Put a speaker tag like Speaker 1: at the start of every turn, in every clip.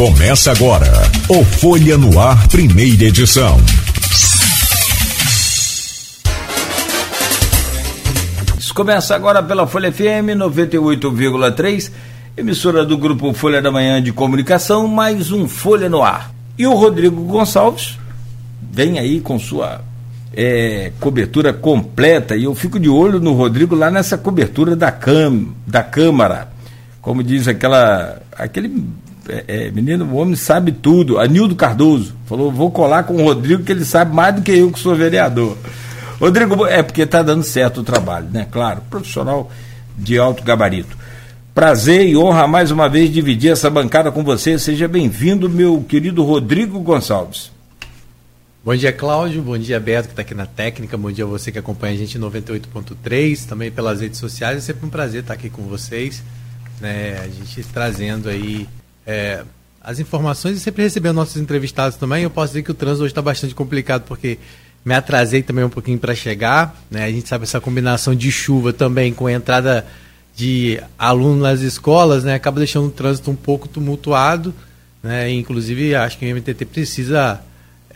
Speaker 1: Começa agora o Folha no Ar, primeira edição.
Speaker 2: Isso começa agora pela Folha FM 98,3, emissora do grupo Folha da Manhã de Comunicação, mais um Folha no Ar. E o Rodrigo Gonçalves vem aí com sua é, cobertura completa e eu fico de olho no Rodrigo lá nessa cobertura da, cam, da Câmara. Como diz aquela aquele é, é, menino, o homem sabe tudo. Anildo Cardoso falou: vou colar com o Rodrigo, que ele sabe mais do que eu, que sou vereador. Rodrigo, é porque está dando certo o trabalho, né? Claro, profissional de alto gabarito. Prazer e honra mais uma vez dividir essa bancada com você. Seja bem-vindo, meu querido Rodrigo Gonçalves.
Speaker 3: Bom dia, Cláudio. Bom dia, Beto, que está aqui na técnica. Bom dia a você que acompanha a gente em 98.3, também pelas redes sociais. É sempre um prazer estar aqui com vocês. Né? A gente trazendo aí é, as informações e sempre recebendo nossos entrevistados também. Eu posso dizer que o trânsito hoje está bastante complicado porque me atrasei também um pouquinho para chegar. Né? A gente sabe essa combinação de chuva também com a entrada de alunos nas escolas, né? acaba deixando o trânsito um pouco tumultuado. Né? Inclusive, acho que o MTT precisa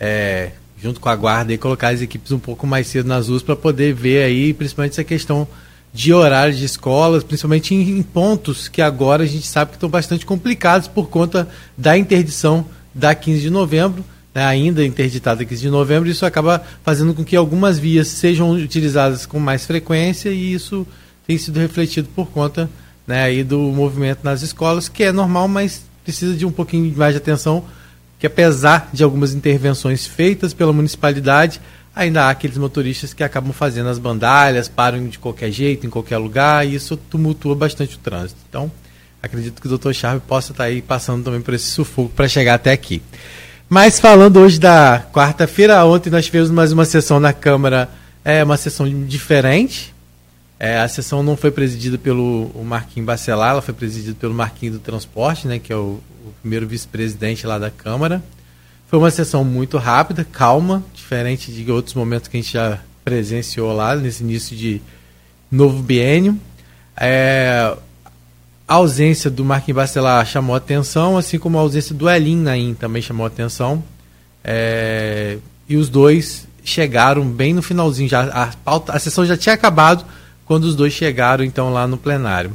Speaker 3: é, junto com a guarda, colocar as equipes um pouco mais cedo nas ruas para poder ver aí, principalmente essa questão de horários de escolas, principalmente em, em, pontos que agora a gente sabe que estão bastante complicados por conta da interdição da 15 de novembro, né, ainda interditada 15 de novembro, isso acaba fazendo com que algumas vias sejam utilizadas com mais frequência e isso tem sido refletido por conta né, aí do movimento nas escolas, que é normal, mas precisa de um pouquinho mais de atenção que apesar de algumas intervenções feitas pela municipalidade, ainda há aqueles motoristas que acabam fazendo as bandalhas, param de qualquer jeito, em qualquer lugar, e isso tumultua bastante o trânsito. Então, acredito que o Dr. Charme possa estar aí passando também por esse sufoco para chegar até aqui. Mas falando hoje da quarta-feira, ontem nós tivemos mais uma sessão na Câmara, é uma sessão diferente. É, a sessão não foi presidida pelo Marquinhos Bacelar, ela foi presidida pelo Marquinhos do Transporte, né, que é o, o primeiro vice-presidente lá da Câmara. Foi uma sessão muito rápida, calma, diferente de outros momentos que a gente já presenciou lá nesse início de novo biênio. É, a ausência do Marquinhos Bacelar chamou atenção, assim como a ausência do Elin Naim também chamou atenção. É, e os dois chegaram bem no finalzinho, já a, pauta, a sessão já tinha acabado quando os dois chegaram então lá no plenário.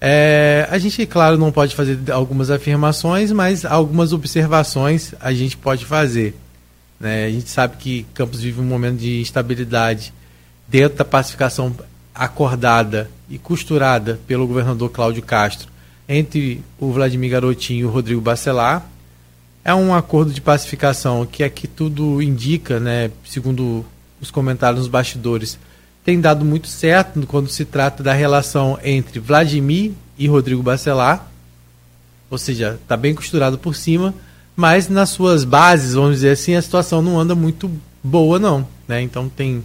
Speaker 3: É, a gente, claro, não pode fazer algumas afirmações, mas algumas observações a gente pode fazer. Né? A gente sabe que Campos vive um momento de instabilidade dentro da pacificação acordada e costurada pelo governador Cláudio Castro entre o Vladimir Garotinho e o Rodrigo Bacelar. É um acordo de pacificação que é que tudo indica, né, segundo os comentários nos bastidores, tem dado muito certo quando se trata da relação entre Vladimir e Rodrigo Bacelar, ou seja, está bem costurado por cima, mas nas suas bases, vamos dizer assim, a situação não anda muito boa não, né? Então tem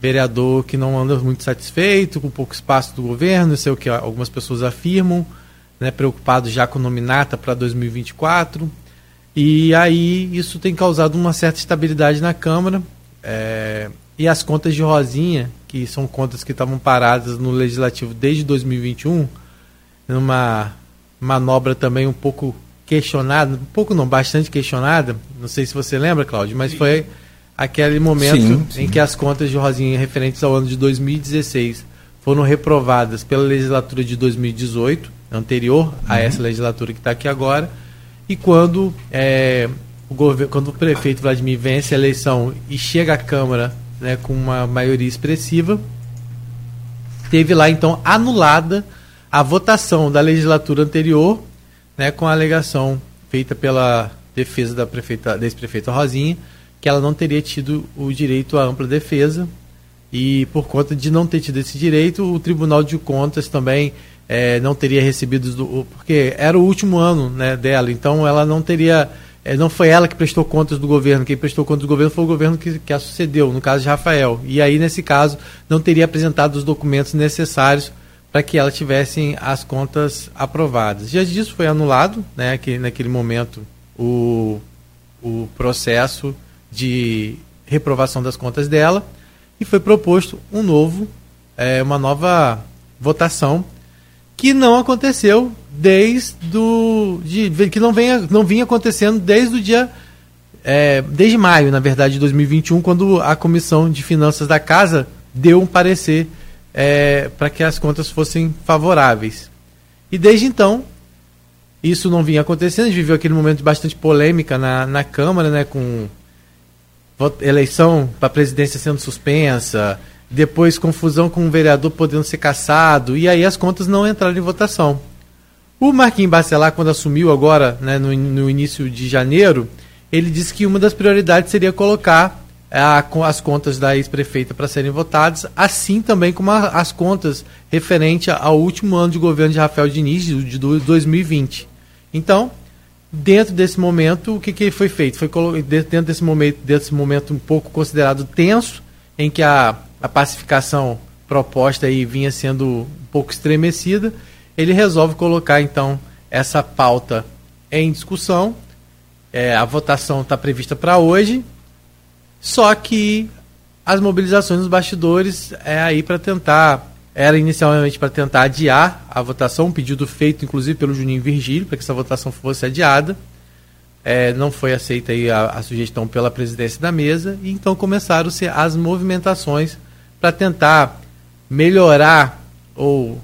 Speaker 3: vereador que não anda muito satisfeito com pouco espaço do governo, isso é o que algumas pessoas afirmam, né, preocupado já com nominata para 2024. E aí isso tem causado uma certa estabilidade na Câmara. É, e as contas de Rosinha, que são contas que estavam paradas no Legislativo desde 2021, numa manobra também um pouco questionada, um pouco não, bastante questionada, não sei se você lembra, Cláudio, mas foi aquele momento sim, sim. em que as contas de Rosinha referentes ao ano de 2016 foram reprovadas pela legislatura de 2018, anterior a uhum. essa legislatura que está aqui agora, e quando, é, o governo, quando o prefeito Vladimir vence a eleição e chega à Câmara né, com uma maioria expressiva, teve lá então anulada a votação da legislatura anterior, né, com a alegação feita pela defesa da prefeita, da ex-prefeita Rosinha, que ela não teria tido o direito à ampla defesa e por conta de não ter tido esse direito, o Tribunal de Contas também é, não teria recebido, do, porque era o último ano né, dela, então ela não teria é, não foi ela que prestou contas do governo, quem prestou contas do governo foi o governo que, que a sucedeu, no caso de Rafael. E aí, nesse caso, não teria apresentado os documentos necessários para que ela tivesse as contas aprovadas. Diante disso, foi anulado, né, que naquele momento, o, o processo de reprovação das contas dela e foi proposto um novo, é, uma nova votação que não aconteceu desde do, de, que não, venha, não vinha acontecendo desde o dia é, desde maio, na verdade, de 2021, quando a Comissão de Finanças da Casa deu um parecer é, para que as contas fossem favoráveis. E desde então, isso não vinha acontecendo, a gente viveu aquele momento de bastante polêmica na, na Câmara, né, com eleição para a presidência sendo suspensa, depois confusão com o vereador podendo ser caçado, e aí as contas não entraram em votação. O Marquinhos Bacelar, quando assumiu agora, né, no, no início de janeiro, ele disse que uma das prioridades seria colocar a, as contas da ex-prefeita para serem votadas, assim também como a, as contas referente ao último ano de governo de Rafael Diniz, de, de 2020. Então, dentro desse momento, o que, que foi feito? Foi dentro desse momento, desse momento um pouco considerado tenso, em que a, a pacificação proposta aí vinha sendo um pouco estremecida, ele resolve colocar então essa pauta em discussão. É, a votação está prevista para hoje, só que as mobilizações nos bastidores é aí para tentar era inicialmente para tentar adiar a votação, um pedido feito inclusive pelo Juninho Virgílio para que essa votação fosse adiada. É, não foi aceita a, a, sugestão pela presidência da mesa e então começaram-se as movimentações para tentar melhorar ou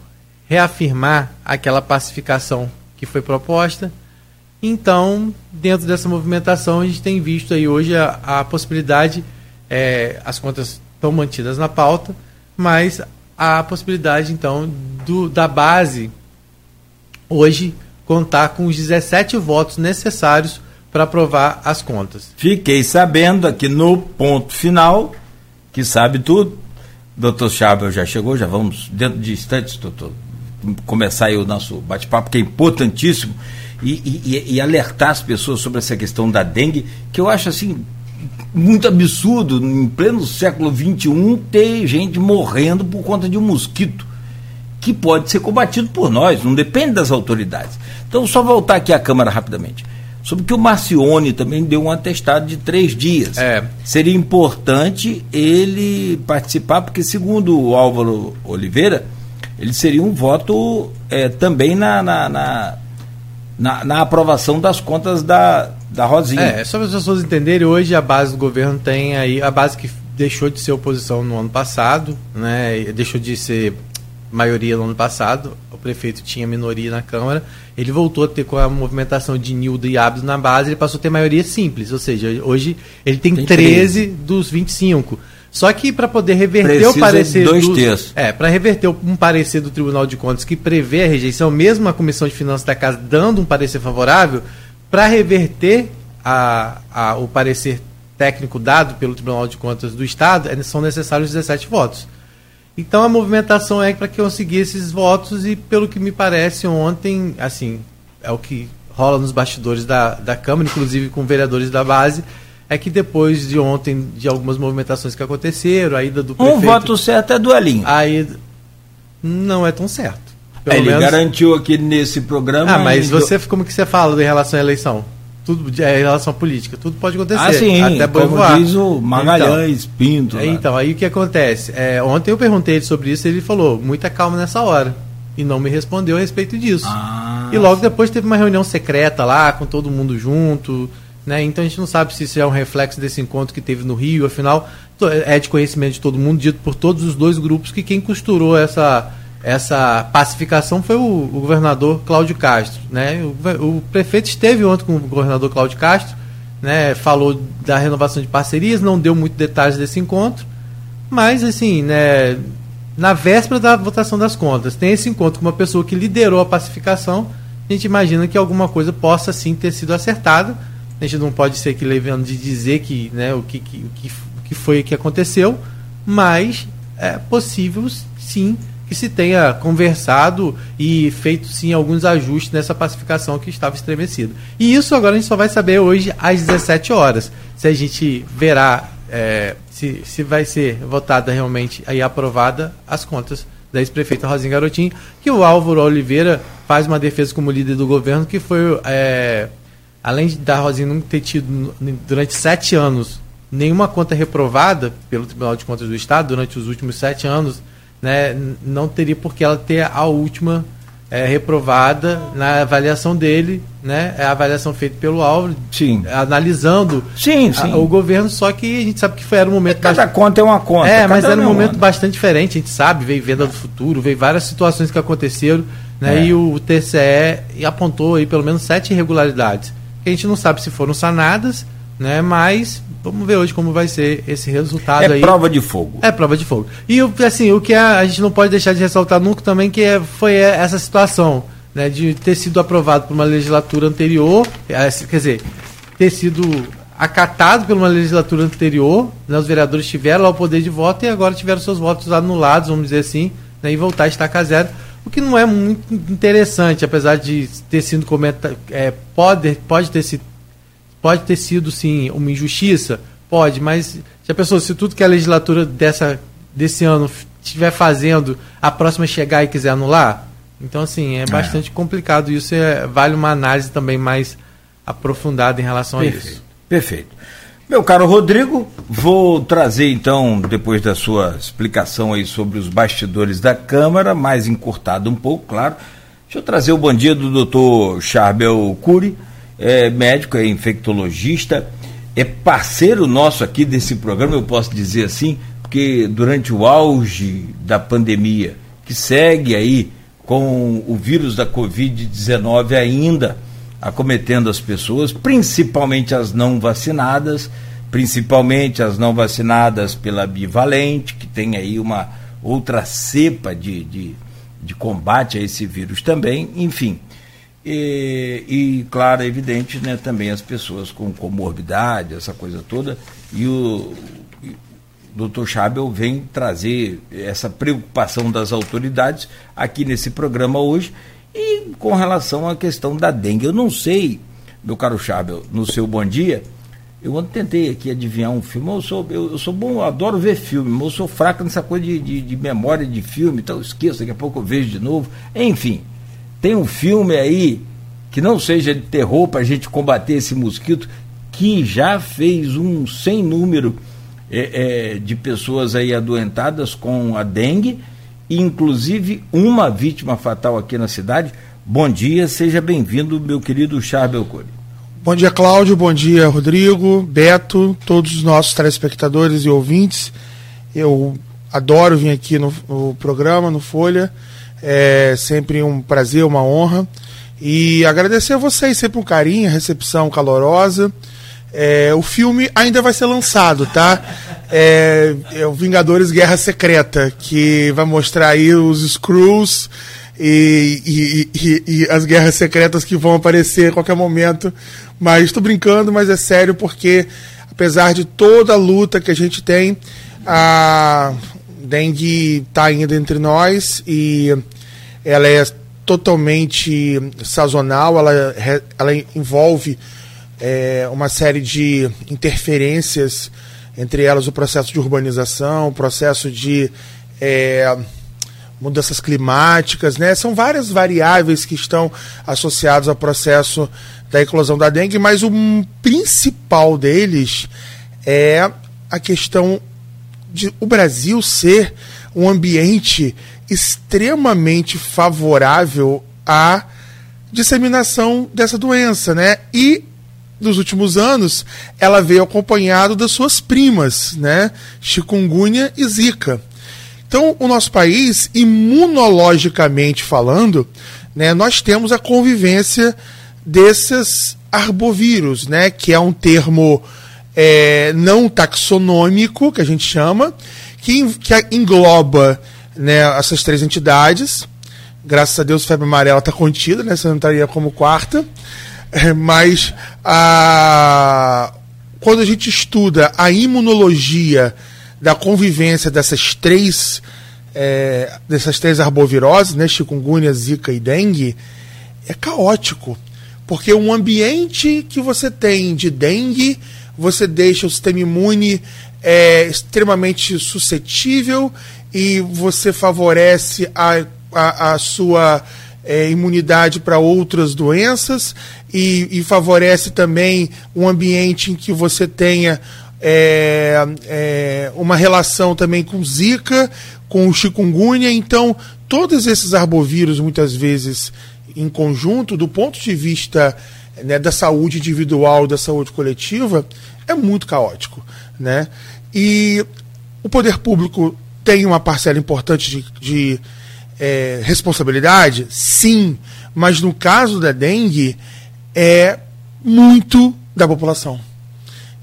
Speaker 3: reafirmar aquela pacificação que foi proposta. Então, dentro dessa movimentação, a gente tem visto aí hoje a, a possibilidade, é, as contas estão mantidas na pauta, mas a possibilidade, então, do, da base hoje contar com os 17 votos necessários para aprovar as contas.
Speaker 2: Fiquei sabendo aqui no ponto final, que sabe tudo, doutor Chabel já chegou, já vamos dentro de instantes, doutor, começar aí o nosso bate-papo, que é importantíssimo, e, e, e, alertar as pessoas sobre essa questão da dengue, que eu acho assim muito absurdo, em pleno século XXI, ter gente morrendo por conta de um mosquito, que pode ser combatido por nós, não depende das autoridades. Então, só voltar aqui à Câmara rapidamente. Sobre que o Marcione também deu um atestado de três dias. É. Seria importante ele participar, porque, segundo o Álvaro Oliveira, ele seria um voto é, também na, na, na, na, na aprovação das contas da, da Rosinha.
Speaker 3: É, só para as pessoas entenderem, hoje a base do governo tem aí, a base que deixou de ser oposição no ano passado, né, deixou de ser maioria no ano passado, o prefeito tinha minoria na Câmara, ele voltou a ter com a movimentação de Nildo e Abdo na base, ele passou a ter maioria simples, ou seja, hoje ele tem, tem 13, 13 dos 25. Só que para poder reverter Precisa o parecer
Speaker 2: dois dos,
Speaker 3: é, para reverter um parecer do Tribunal de Contas que prevê a rejeição, mesmo a Comissão de Finanças da Casa dando um parecer favorável, para reverter a, a, o parecer técnico dado pelo Tribunal de Contas do Estado, é, são necessários 17 votos. Então a movimentação é para que conseguir esses votos e pelo que me parece ontem, assim, é o que rola nos bastidores da, da Câmara, inclusive com vereadores da base, é que depois de ontem, de algumas movimentações que aconteceram, a ida do
Speaker 2: prefeito... Um voto certo é duelinho.
Speaker 3: Aí não é tão certo.
Speaker 2: Pelo Ele menos... garantiu aqui nesse programa.
Speaker 3: Ah, mas você como que você fala em relação à eleição? Tudo é em relação à política, tudo pode acontecer. Ah,
Speaker 2: sim, até como voar. diz o Magalhães, então, Pinto.
Speaker 3: É, então, aí o que acontece? É, ontem eu perguntei sobre isso e ele falou, muita calma nessa hora. E não me respondeu a respeito disso. Ah, e logo depois teve uma reunião secreta lá, com todo mundo junto. Né? Então a gente não sabe se isso é um reflexo desse encontro que teve no Rio. Afinal, é de conhecimento de todo mundo, dito por todos os dois grupos, que quem costurou essa essa pacificação foi o, o governador Cláudio Castro. Né? O, o, prefeito esteve ontem com o governador Cláudio Castro, né? falou da renovação de parcerias, não deu muitos detalhes desse encontro, mas assim, né, na véspera da votação das contas, tem esse encontro com uma pessoa que liderou a pacificação, a gente imagina que alguma coisa possa sim ter sido acertada. A gente não pode ser que levando de dizer que, né, o que, que, o que foi que aconteceu, mas é possível sim que se tenha conversado e feito sim alguns ajustes nessa pacificação que estava estremecida. E isso agora a gente só vai saber hoje às 17 horas, se a gente verá é, se, se vai ser votada realmente e aprovada as contas da ex-prefeita Rosinha Garotinho, que o Álvaro Oliveira faz uma defesa como líder do governo, que foi, é, além da Rosinha não ter tido durante sete anos nenhuma conta reprovada pelo Tribunal de Contas do Estado durante os últimos sete anos, né, não teria por que ela ter a última é, reprovada na avaliação dele, né? É a avaliação feita pelo Álvaro,
Speaker 2: sim.
Speaker 3: analisando
Speaker 2: sim, sim.
Speaker 3: A, o governo, só que a gente sabe que foi, era um momento.
Speaker 2: Cada bastante... conta é uma conta.
Speaker 3: É, mas era um momento bastante diferente, a gente sabe, veio venda do futuro, veio várias situações que aconteceram, né? É. E o TCE apontou aí pelo menos sete irregularidades. Que a gente não sabe se foram sanadas, né? Mas Vamos ver hoje como vai ser esse resultado
Speaker 2: é
Speaker 3: aí.
Speaker 2: É prova de fogo.
Speaker 3: É prova de fogo. E assim, o que a, a gente não pode deixar de ressaltar nunca também que é, foi essa situação, né, de ter sido aprovado por uma legislatura anterior, é, quer dizer, ter sido acatado por uma legislatura anterior, né, os vereadores tiveram lá o poder de voto e agora tiveram seus votos anulados, vamos dizer assim, né, e voltar a estacar zero, o que não é muito interessante, apesar de ter sido comentado, é, pode, pode ter sido Pode ter sido, sim, uma injustiça? Pode, mas já pensou, se tudo que a legislatura dessa, desse ano estiver fazendo, a próxima chegar e quiser anular? Então, assim, é, é. bastante complicado. Isso é, vale uma análise também mais aprofundada em relação
Speaker 2: Perfeito.
Speaker 3: a isso.
Speaker 2: Perfeito. Meu caro Rodrigo, vou trazer então, depois da sua explicação aí sobre os bastidores da Câmara, mais encurtado um pouco, claro. Deixa eu trazer o bom dia do doutor Charbel Cury, é médico, é infectologista, é parceiro nosso aqui desse programa, eu posso dizer assim, porque durante o auge da pandemia, que segue aí com o vírus da Covid-19 ainda acometendo as pessoas, principalmente as não vacinadas, principalmente as não vacinadas pela bivalente, que tem aí uma outra cepa de, de, de combate a esse vírus também, enfim. E, e, claro, é evidente, né, também as pessoas com comorbidade, essa coisa toda, e o, doutor Chabel vem trazer essa preocupação das autoridades aqui nesse programa hoje, e com relação à questão da dengue. Eu não sei, meu caro Chabel, no seu bom dia, eu tentei aqui adivinhar um filme, eu sou, eu, eu sou bom, eu adoro ver filme, mas eu sou fraco nessa coisa de, de, de memória de filme, então esqueço, daqui a pouco eu vejo de novo, enfim tem um filme aí que não seja de terror para a gente combater esse mosquito, que já fez um sem número é, é, de pessoas aí adoentadas com a dengue, inclusive uma vítima fatal aqui na cidade. Bom dia, seja bem-vindo, meu querido Charles Belcori.
Speaker 4: Bom dia, Cláudio. Bom dia, Rodrigo, Beto, todos os nossos telespectadores e ouvintes. Eu adoro vir aqui no, no programa, no Folha. É sempre um prazer, uma honra. E agradecer a vocês, sempre um carinho, recepção calorosa. É, o filme ainda vai ser lançado, tá? É, é, o Vingadores Guerra Secreta, que vai mostrar aí os Screws e, e, e, e, as guerras secretas que vão aparecer a qualquer momento. Mas estou brincando, mas é sério porque, apesar de toda a luta que a gente tem, a dengue está ainda entre nós e ela é totalmente sazonal, ela, ela envolve é, uma série de interferências, entre elas o processo de urbanização, o processo de é, mudanças climáticas, né? São várias variáveis que estão associadas ao processo da eclosão da dengue, mas o principal deles é a questão de o Brasil ser um ambiente extremamente favorável à disseminação dessa doença, né? E nos últimos anos ela veio acompanhado das suas primas, né? Chikungunya e Zika. Então, o nosso país, imunologicamente falando, né, nós temos a convivência desses arbovírus, né, que é um termo é, não taxonômico, que a gente chama, que, que engloba né, essas três entidades. Graças a Deus, febre amarela está contida, né? Você não estaria como quarta. É, mas a, quando a gente estuda a imunologia da convivência dessas três é, dessas três arboviroses, né, chikungunya, zika e dengue, é caótico. Porque um ambiente que você tem de dengue, você deixa o sistema imune é, extremamente suscetível e você favorece a, a, a sua é, imunidade para outras doenças e, e, favorece também um ambiente em que você tenha é, é, uma relação também com Zika, com chikungunya. Então, todos esses arbovírus, muitas vezes em conjunto, do ponto de vista né, da saúde individual, da saúde coletiva, é muito caótico. Né? E o poder público tem uma parcela importante de, de é, responsabilidade? Sim, mas no caso da dengue, é muito da população.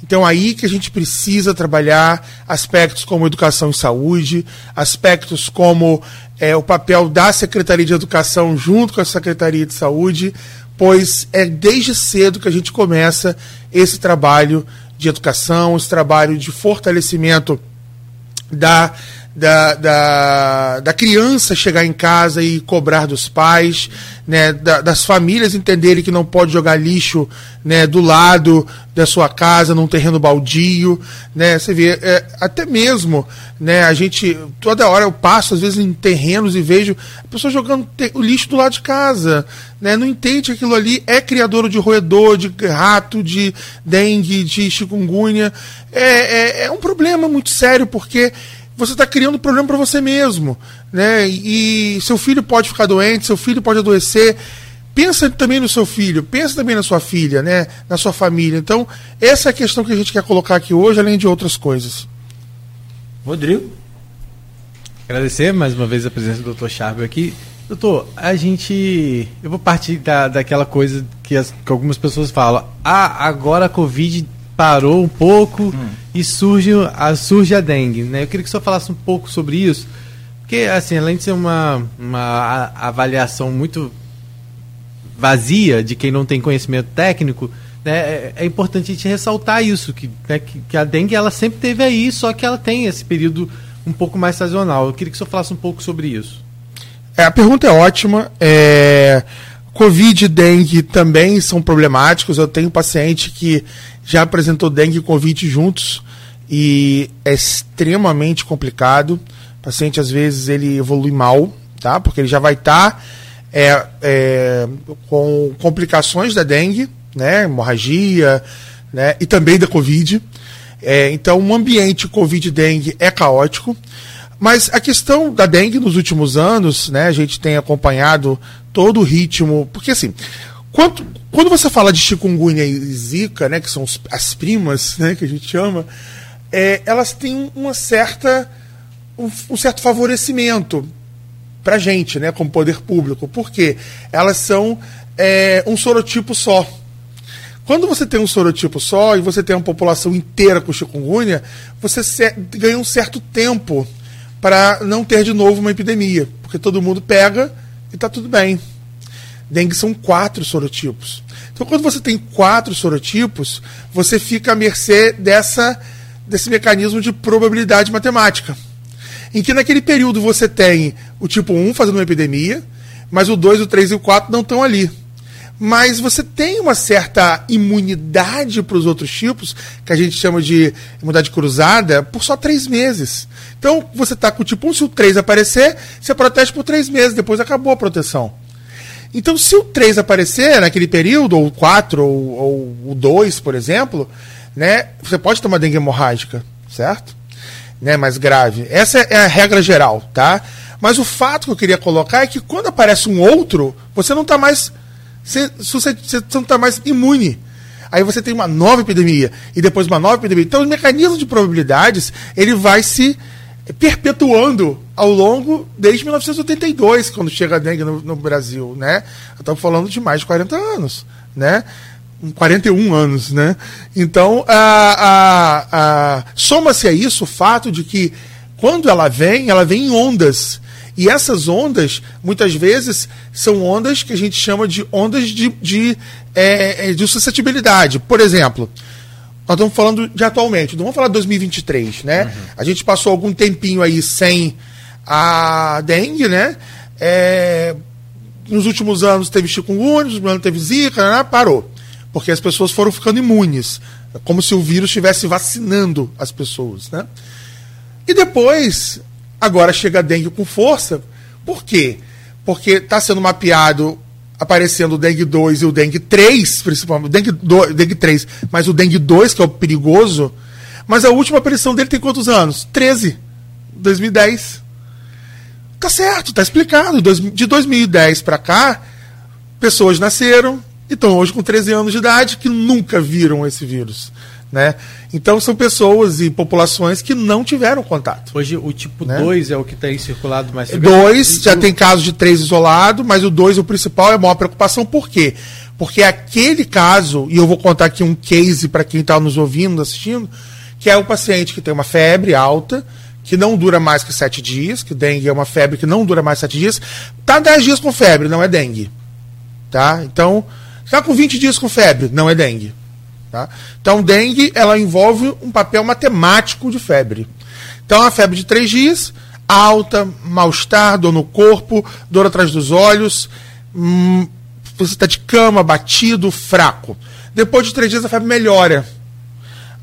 Speaker 4: Então aí que a gente precisa trabalhar aspectos como educação e saúde, aspectos como é, o papel da Secretaria de Educação junto com a Secretaria de Saúde, pois é desde cedo que a gente começa esse trabalho de educação, esse trabalho de fortalecimento da da, da, da, criança chegar em casa e cobrar dos pais, né, da, das famílias entenderem que não pode jogar lixo né, do lado da sua casa, num terreno baldio. Né, você vê, é, até mesmo né, a gente, toda hora eu passo, às vezes, em terrenos e vejo a pessoa jogando o lixo do lado de casa. Né, não entende que aquilo ali é criador de roedor, de rato, de dengue, de chikungunya. É, é, é um problema muito sério, porque você está criando problema para você mesmo. Né? E seu filho pode ficar doente, seu filho pode adoecer. Pensa também no seu filho, pensa também na sua filha, né? na sua família. Então, essa é a questão que a gente quer colocar aqui hoje, além de outras coisas.
Speaker 3: Rodrigo? Agradecer mais uma vez a presença do Dr. Charbel aqui. Doutor, a gente. Eu vou partir da, daquela coisa que, as, que algumas pessoas falam. Ah, agora a Covid parou um pouco hum. e surge a, surge a dengue. Né? Eu queria que o senhor falasse um pouco sobre isso, porque, assim, além de ser uma, uma avaliação muito vazia de quem não tem conhecimento técnico, né, é, é importante a gente ressaltar isso, que, né, que, que, a dengue ela sempre teve aí, só que ela tem esse período um pouco mais sazonal. Eu queria que o senhor falasse um pouco sobre isso.
Speaker 4: É, a pergunta é ótima. É... Covid e dengue também são problemáticos. Eu tenho paciente que já apresentou dengue e Covid juntos e é extremamente complicado. O paciente, às vezes, ele evolui mal, tá? Porque ele já vai estar tá, é, é, com complicações da dengue, né? Hemorragia, né? E também da Covid. É, então, o um ambiente Covid e dengue é caótico. Mas a questão da dengue nos últimos anos, né, a gente tem acompanhado todo o ritmo, porque assim, quando, quando você fala de chikungunya e zika, né, que são as primas, né, que a gente chama, é, elas têm uma certa, um, um certo favorecimento para gente, né, como poder público, porque elas são é, um sorotipo só. Quando você tem um sorotipo só e você tem uma população inteira com chikungunya, você ganha um certo tempo para não ter de novo uma epidemia, porque todo mundo pega e está tudo bem. Dengue são quatro sorotipos. Então, quando você tem quatro sorotipos, você fica à mercê dessa, desse mecanismo de probabilidade matemática. Em que naquele período você tem o tipo 1 fazendo uma epidemia, mas o 2, o 3 e o 4 não estão ali mas você tem uma certa imunidade para os outros tipos, que a gente chama de imunidade cruzada, por só três meses. Então, você está com o tipo 1, se o 3 aparecer, você protege por três meses, depois acabou a proteção. Então, se o 3 aparecer naquele período, ou o 4, ou, ou o 2, por exemplo, né, você pode ter uma dengue hemorrágica, certo? Né, mais grave. Essa é a regra geral, tá? Mas o fato que eu queria colocar é que quando aparece um outro, você não está mais você, não está mais imune. Aí você tem uma nova epidemia e depois uma nova epidemia. Então, o mecanismo de probabilidades ele vai se perpetuando ao longo desde 1982, quando chega a dengue no, no Brasil, né? Estamos falando de mais de 40 anos, né? 41 anos, né? Então, a, a, a, soma-se a isso o fato de que quando ela vem, ela vem em ondas. E essas ondas, muitas vezes, são ondas que a gente chama de ondas de, de, é, é de suscetibilidade. Por exemplo, nós estamos falando de atualmente, não vamos falar de 2023, né? Uhum. A gente passou algum tempinho aí sem a dengue, né? É, nos últimos anos teve chikungunya, nos últimos anos teve zika, né? parou. Porque as pessoas foram ficando imunes. Como se o vírus estivesse vacinando as pessoas, né? E depois Agora chega a dengue com força. Por quê? Porque está sendo mapeado aparecendo o dengue 2 e o dengue 3, principalmente, o dengue, 2, dengue 3, mas o dengue 2, que é o perigoso, Mas a última aparição dele tem quantos anos? 13. 2010. Tá certo, tá explicado. De 2010 para cá, pessoas nasceram e estão hoje com 13 anos de idade que nunca viram esse vírus. Né? Então são pessoas e populações que não tiveram contato.
Speaker 3: Hoje o tipo 2 né? é o que tem circulado mais.
Speaker 4: 2, já tem casos de 3 isolado, mas o 2, o principal, é a maior preocupação. Por quê? Porque aquele caso, e eu vou contar aqui um case para quem está nos ouvindo, assistindo, que é o paciente que tem uma febre alta, que não dura mais que 7 dias, que dengue é uma febre que não dura mais 7 dias, tá 10 dias com febre, não é dengue. Tá? Então, está com 20 dias com febre, não é dengue. Tá? Então, dengue ela envolve um papel matemático de febre. Então, a febre de três dias, alta, mal-estar, dor no corpo, dor atrás dos olhos, hum, você está de cama, batido, fraco. Depois de três dias, a febre melhora.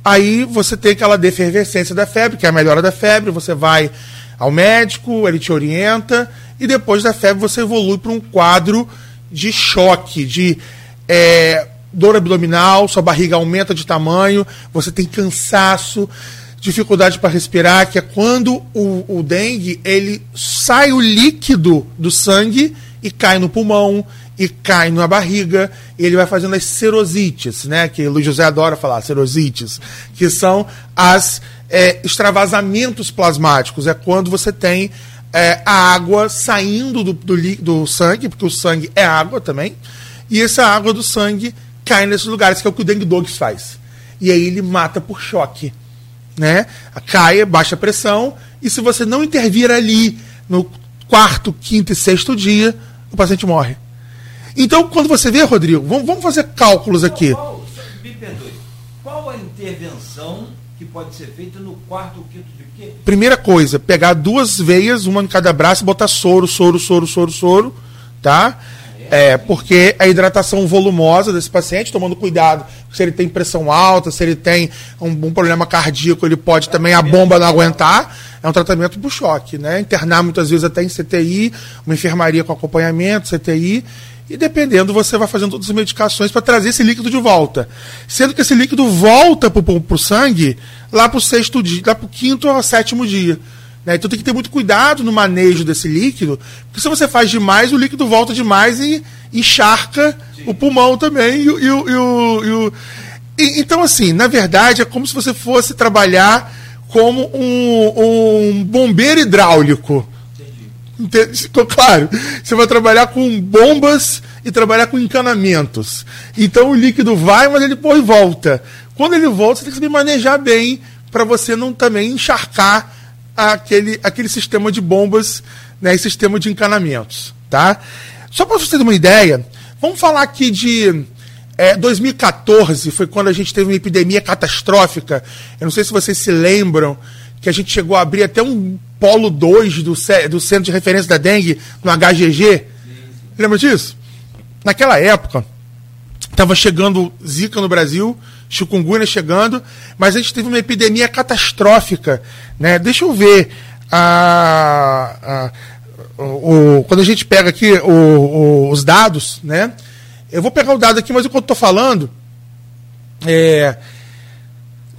Speaker 4: Aí você tem aquela defervescência da febre, que é a melhora da febre, você vai ao médico, ele te orienta, e depois da febre você evolui para um quadro de choque, de. É, dor abdominal, sua barriga aumenta de tamanho, você tem cansaço, dificuldade para respirar, que é quando o, o dengue ele sai o líquido do sangue e cai no pulmão e cai na barriga, ele vai fazendo as serosites, né? Que o Luiz José adora falar, serosites, que são as é, extravasamentos plasmáticos. É quando você tem é, a água saindo do, do, do sangue, porque o sangue é água também, e essa água do sangue cai nesses lugares, que é o que o dengue dogs faz. E aí ele mata por choque. Né? Cai, baixa pressão, e se você não intervir ali no quarto, quinto e sexto dia, o paciente morre. Então, quando você vê, Rodrigo, vamos, fazer cálculos aqui. Qual, me perdoe,
Speaker 2: qual a intervenção que pode ser feita no quarto ou quinto de quê?
Speaker 4: Primeira coisa, pegar duas veias, uma em cada braço, botar soro, soro, soro, soro, soro, tá? É, porque a hidratação volumosa desse paciente, tomando cuidado se ele tem pressão alta, se ele tem um, um problema cardíaco, ele pode também a bomba não aguentar. É um tratamento por choque, né? Internar muitas vezes até em CTI, uma enfermaria com acompanhamento, CTI, e dependendo, você vai fazendo todas as medicações para trazer esse líquido de volta. Sendo que esse líquido volta para o sangue lá para o sexto dia, lá para o quinto ou sétimo dia. Né? Então tem que ter muito cuidado no manejo desse líquido, porque se você faz demais, o líquido volta demais e encharca Sim. o pulmão também. E, e, e, o, e, então, assim, na verdade, é como se você fosse trabalhar como um, um bombeiro hidráulico. Ficou claro? Você vai trabalhar com bombas e trabalhar com encanamentos. Então o líquido vai, mas ele depois volta. Quando ele volta, você tem que saber manejar bem para você não também encharcar aquele, aquele sistema de bombas né, e sistema de encanamentos. Tá? Só para você ter uma ideia, vamos falar aqui de é, 2014, foi quando a gente teve uma epidemia catastrófica. Eu não sei se vocês se lembram que a gente chegou a abrir até um polo 2 do, do Centro de Referência da Dengue no HGG. Lembra disso? Naquela época, estava chegando Zika no Brasil, chikungunya chegando, mas a gente teve uma epidemia catastrófica. Né? Deixa eu ver. A, a, o, quando a gente pega aqui o, o, os dados, né? Eu vou pegar o dado aqui, mas enquanto estou falando, é,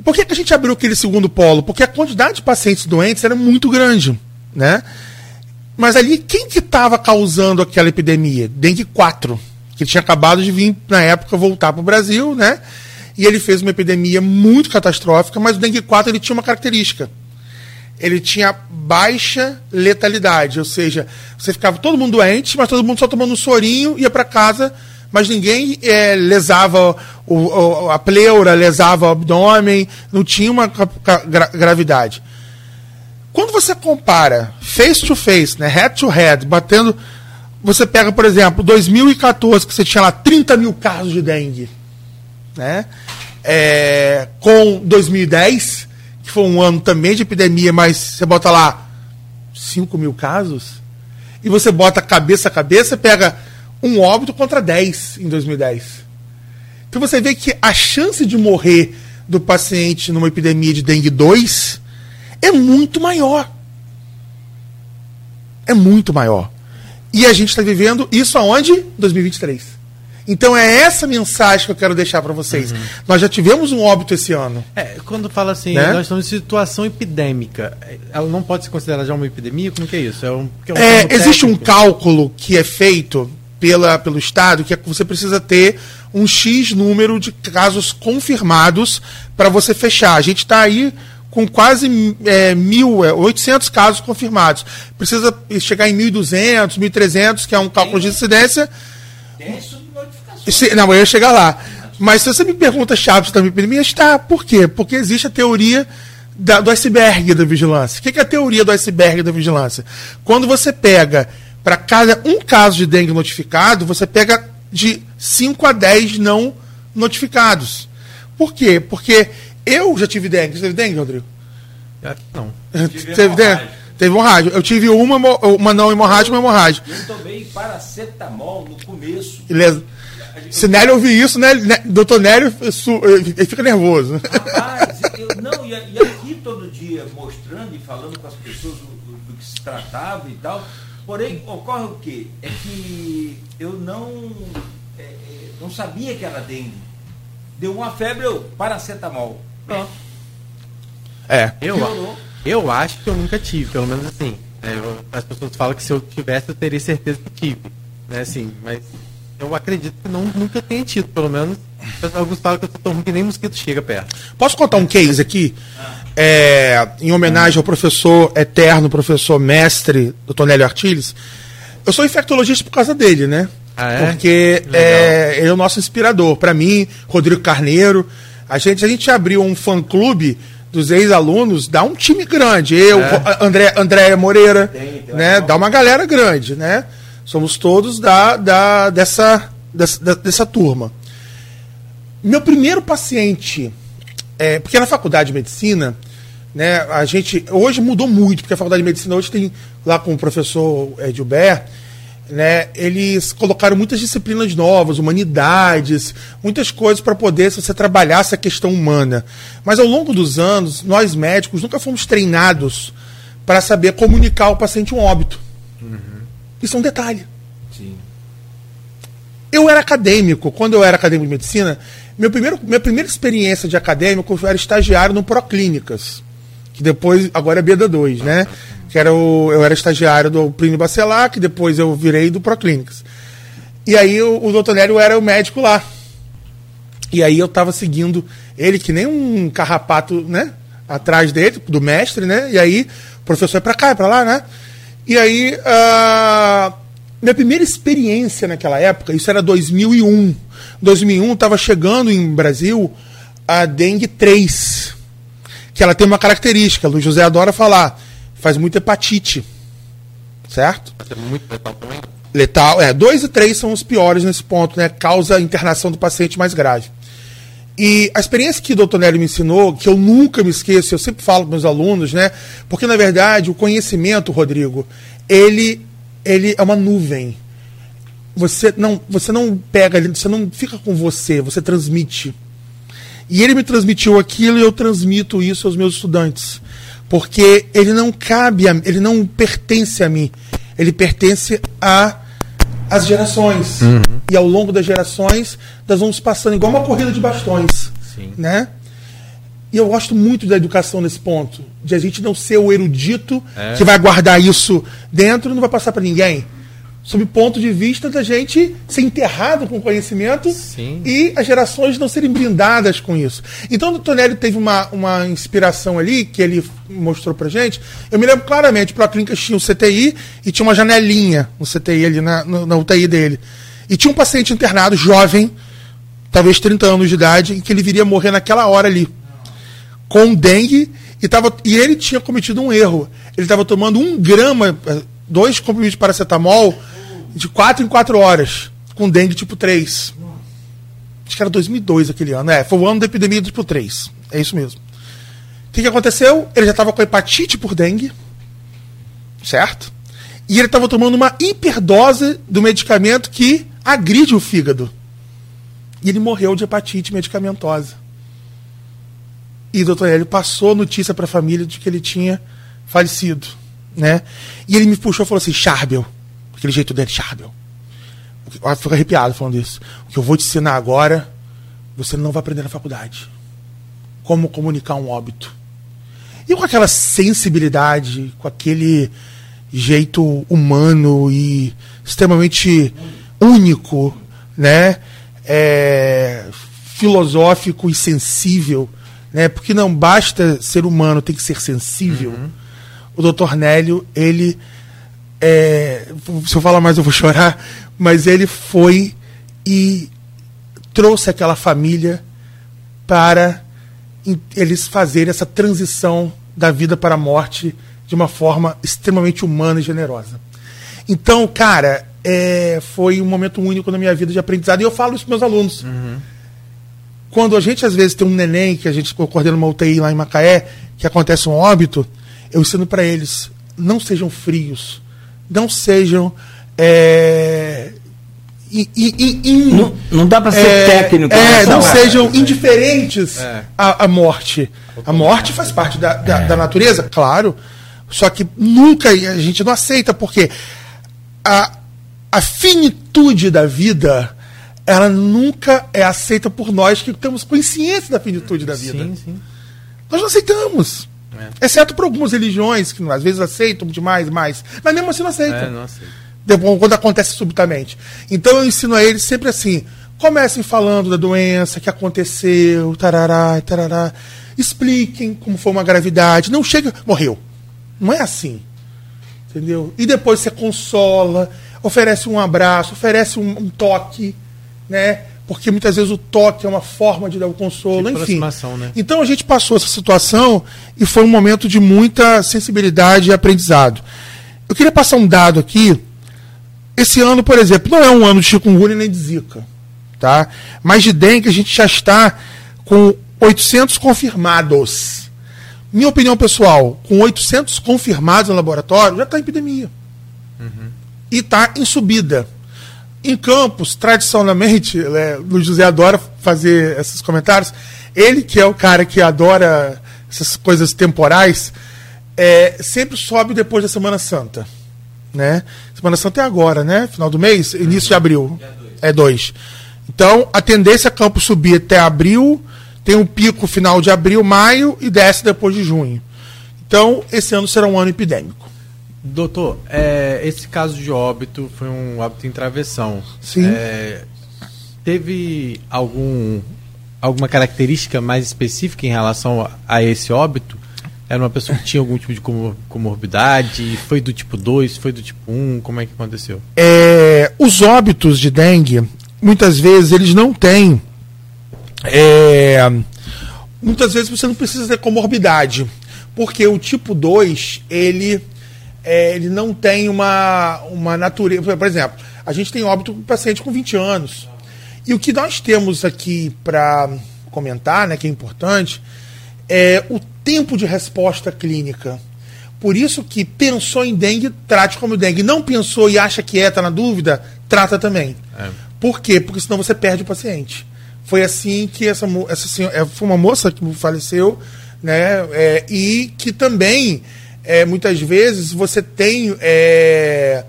Speaker 4: por que, que a gente abriu aquele segundo polo? Porque a quantidade de pacientes doentes era muito grande, né? Mas ali, quem que estava causando aquela epidemia? Dengue 4, que tinha acabado de vir, na época, voltar para o Brasil, né? E ele fez uma epidemia muito catastrófica, mas o dengue 4 ele tinha uma característica. Ele tinha baixa letalidade, ou seja, você ficava todo mundo doente, mas todo mundo só tomando um sorinho, ia para casa, mas ninguém é, lesava o, o, a pleura, lesava o abdômen, não tinha uma gra gravidade. Quando você compara face to face, né, head to head, batendo, você pega, por exemplo, 2014, que você tinha lá 30 mil casos de dengue né? É, com 2010, que foi um ano também de epidemia, mas você bota lá 5 mil casos, e você bota cabeça a cabeça, pega um óbito contra 10 em 2010. Então você vê que a chance de morrer do paciente numa epidemia de dengue 2 é muito maior. É muito maior. E a gente está vivendo isso aonde? 2023. Então é essa mensagem que eu quero deixar para vocês. Uhum. Nós já tivemos um óbito esse ano.
Speaker 3: É, quando fala assim, né? nós estamos em situação epidêmica, ela não pode se considerar já uma epidemia? Como que é isso? É um,
Speaker 4: é um é, existe um cálculo que é feito pela, pelo Estado que é que você precisa ter um X número de casos confirmados para você fechar. A gente está aí com quase é, mil, é, 800 casos confirmados. Precisa chegar em 1.200, 1.300, que é um cálculo de incidência. Tem não, eu ia chegar lá. Mas se você me pergunta, Chaves, da epidemia, está. Por quê? Porque existe a teoria da, do iceberg da vigilância. O que é a teoria do iceberg da vigilância? Quando você pega, para cada um caso de dengue notificado, você pega de 5 a 10 não notificados. Por quê? Porque eu já tive dengue. Você teve dengue, Rodrigo?
Speaker 3: Não.
Speaker 4: Teve dengue? Teve hemorrágia. Eu tive uma, uma não hemorrágica, uma hemorrágica.
Speaker 2: Eu tomei paracetamol no começo.
Speaker 4: Beleza. Se Nélio ouvir isso, né, doutor Nélio ele fica nervoso.
Speaker 2: Rapaz, eu, não, e, e, aqui todo dia mostrando e falando com as pessoas do, do, que se tratava e tal. Porém, ocorre o quê? É que eu não, é, é não sabia que era dengue. Deu uma febre, eu, paracetamol. Pronto.
Speaker 3: É. Eu, eu acho que eu nunca tive, pelo menos assim. É, eu, as pessoas falam que se eu tivesse, eu teria certeza que tive. Né, assim, mas eu acredito que não, nunca tenha tido, pelo menos. Alguns falam que eu tô tão ruim que nem mosquito chega perto.
Speaker 4: Posso contar um case aqui? É, em homenagem ao professor eterno, professor mestre, doutor Nélio Artiles. Eu sou infectologista por causa dele, né? Ah, é? Porque é, ele é o nosso inspirador. Para mim, Rodrigo Carneiro. A gente, a gente abriu um fã-clube dos ex-alunos, dá um time grande. Eu, é. André, André Moreira, tem, tem né? Dá uma galera grande, né? Somos todos da, da, dessa, dessa, dessa turma. Meu primeiro paciente, é, porque na faculdade de medicina, né, a gente hoje mudou muito, porque a faculdade de medicina hoje tem lá com o professor Edilber, né, eles colocaram muitas disciplinas novas, humanidades, muitas coisas para poder você trabalhar essa questão humana. Mas ao longo dos anos, nós médicos nunca fomos treinados para saber comunicar ao paciente um óbito. Uhum. Isso é um detalhe. Sim. Eu era acadêmico. Quando eu era acadêmico de medicina, meu primeiro, minha primeira experiência de acadêmico eu era estagiário no Proclínicas. Que depois, agora é BD2, né? Que era o, eu era estagiário do Plínio Bacelar, que depois eu virei do Proclínicas. E aí o, o doutor Nélio era o médico lá. E aí eu tava seguindo ele que nem um carrapato, né? Atrás dele, do mestre, né? E aí o professor é pra cá, é pra lá, né? E aí, uh, minha primeira experiência naquela época, isso era 2001. 2001 estava chegando em Brasil a dengue 3, que ela tem uma característica, o José adora falar, faz muita hepatite, certo? É muito letal também? Letal, é, 2 e 3 são os piores nesse ponto, né? Causa internação do paciente mais grave. E a experiência que o doutor Nelly me ensinou, que eu nunca me esqueço, eu sempre falo para meus alunos, né? Porque, na verdade, o conhecimento, Rodrigo, ele, ele é uma nuvem. Você não, você não pega, você não fica com você, você transmite. E ele me transmitiu aquilo e eu transmito isso aos meus estudantes. Porque ele não cabe, a, ele não pertence a mim. Ele pertence a as gerações. Uhum. E ao longo das gerações, nós vamos passando igual uma corrida de bastões. Sim. Né? E eu gosto muito da educação nesse ponto. De a gente não ser o erudito é. que vai guardar isso dentro e não vai passar para ninguém sob o ponto de vista da gente ser enterrado com conhecimento Sim. e as gerações não serem blindadas com isso. Então o Tonelli teve uma, uma inspiração ali, que ele mostrou pra gente. Eu me lembro claramente, para a clínica tinha o CTI e tinha uma janelinha no CTI ali na, na UTI dele. E tinha um paciente internado, jovem, talvez 30 anos de idade, em que ele viria morrer naquela hora ali. Com dengue, e, tava, e ele tinha cometido um erro. Ele estava tomando um grama, eh, dois comprimidos de paracetamol de 4 em 4 horas, com dengue tipo 3. Acho que era 2002 aquele ano. É, foi o ano da epidemia do tipo 3. É isso mesmo. O que, que aconteceu? Ele já estava com hepatite por dengue, certo? E ele estava tomando uma hiperdose do medicamento que agride o fígado. E ele morreu de hepatite medicamentosa. E o doutor Hélio passou notícia para a família de que ele tinha falecido. Né? E ele me puxou e falou assim: Charbel, aquele jeito dele, Charbel. Eu fico arrepiado falando isso. O que eu vou te ensinar agora, você não vai aprender na faculdade. Como comunicar um óbito. E com aquela sensibilidade, com aquele jeito humano e extremamente único, né? É, filosófico e sensível, né? Porque não basta ser humano, tem que ser sensível. Uhum. O doutor Nélio, ele. É, se eu falar mais, eu vou chorar, mas ele foi e trouxe aquela família para eles fazerem essa transição da vida para a morte de uma forma extremamente humana e generosa. Então, cara, é, foi um momento único na minha vida de aprendizado. E eu falo isso para meus alunos. Uhum. Quando a gente, às vezes, tem um neném, que a gente coordena uma UTI lá em Macaé, que acontece um óbito, eu ensino para eles: não sejam frios, não sejam. É,
Speaker 2: in, in, in, não, não, dá para ser é, técnico.
Speaker 4: É, não sejam indiferentes é. à, à, morte. A morte faz parte da, da, da, natureza, claro. Só que nunca a gente não aceita, porque a, a finitude da vida ela nunca é aceita por nós que temos consciência da finitude da vida. Sim, sim. Nós não aceitamos. É. Exceto por algumas religiões que às vezes aceitam demais, mais. Mas mesmo assim não aceitam. É, não aceito. Quando acontece subitamente. Então eu ensino a eles sempre assim: comecem falando da doença que aconteceu, tarará, tarará. Expliquem como foi uma gravidade. Não chega, morreu. Não é assim. Entendeu? E depois você consola, oferece um abraço, oferece um, um toque né? Porque muitas vezes o toque é uma forma de dar o consolo, de enfim. Né? Então a gente passou essa situação e foi um momento de muita sensibilidade e aprendizado. Eu queria passar um dado aqui. Esse ano, por exemplo, não é um ano de chikungunya nem de zika, tá? Mas de dengue a gente já está com 800 confirmados. Minha opinião pessoal, com 800 confirmados no laboratório, já está em epidemia. Uhum. E está em subida. Em Campos, tradicionalmente, né, o José adora fazer esses comentários. Ele, que é o cara que adora essas coisas temporais, é, sempre sobe depois da Semana Santa. Né? Semana Santa é agora, né? Final do mês, início de abril. É dois. Então, a tendência é Campos subir até abril, tem um pico final de abril, maio e desce depois de junho. Então, esse ano será um ano epidêmico.
Speaker 3: Doutor, é, esse caso de óbito foi um óbito em travessão.
Speaker 4: Sim.
Speaker 3: É, teve algum, alguma característica mais específica em relação a, esse óbito? Era uma pessoa que tinha algum tipo de comorbidade? Foi do tipo 2? Foi do tipo 1? Como é que aconteceu?
Speaker 4: É, os óbitos de dengue, muitas vezes, eles não têm. É, muitas vezes você não precisa ter comorbidade. Porque o tipo 2, ele é, ele não tem uma, uma natureza. Por exemplo, a gente tem óbito com paciente com 20 anos. E o que nós temos aqui para comentar, né, que é importante, é o tempo de resposta clínica. Por isso que pensou em dengue, trate como dengue. Não pensou e acha que é, está na dúvida, trata também. É. Por quê? Porque senão você perde o paciente. Foi assim que essa, essa senhora, é, foi uma moça que faleceu, né? É, e que também é, muitas vezes você tem é,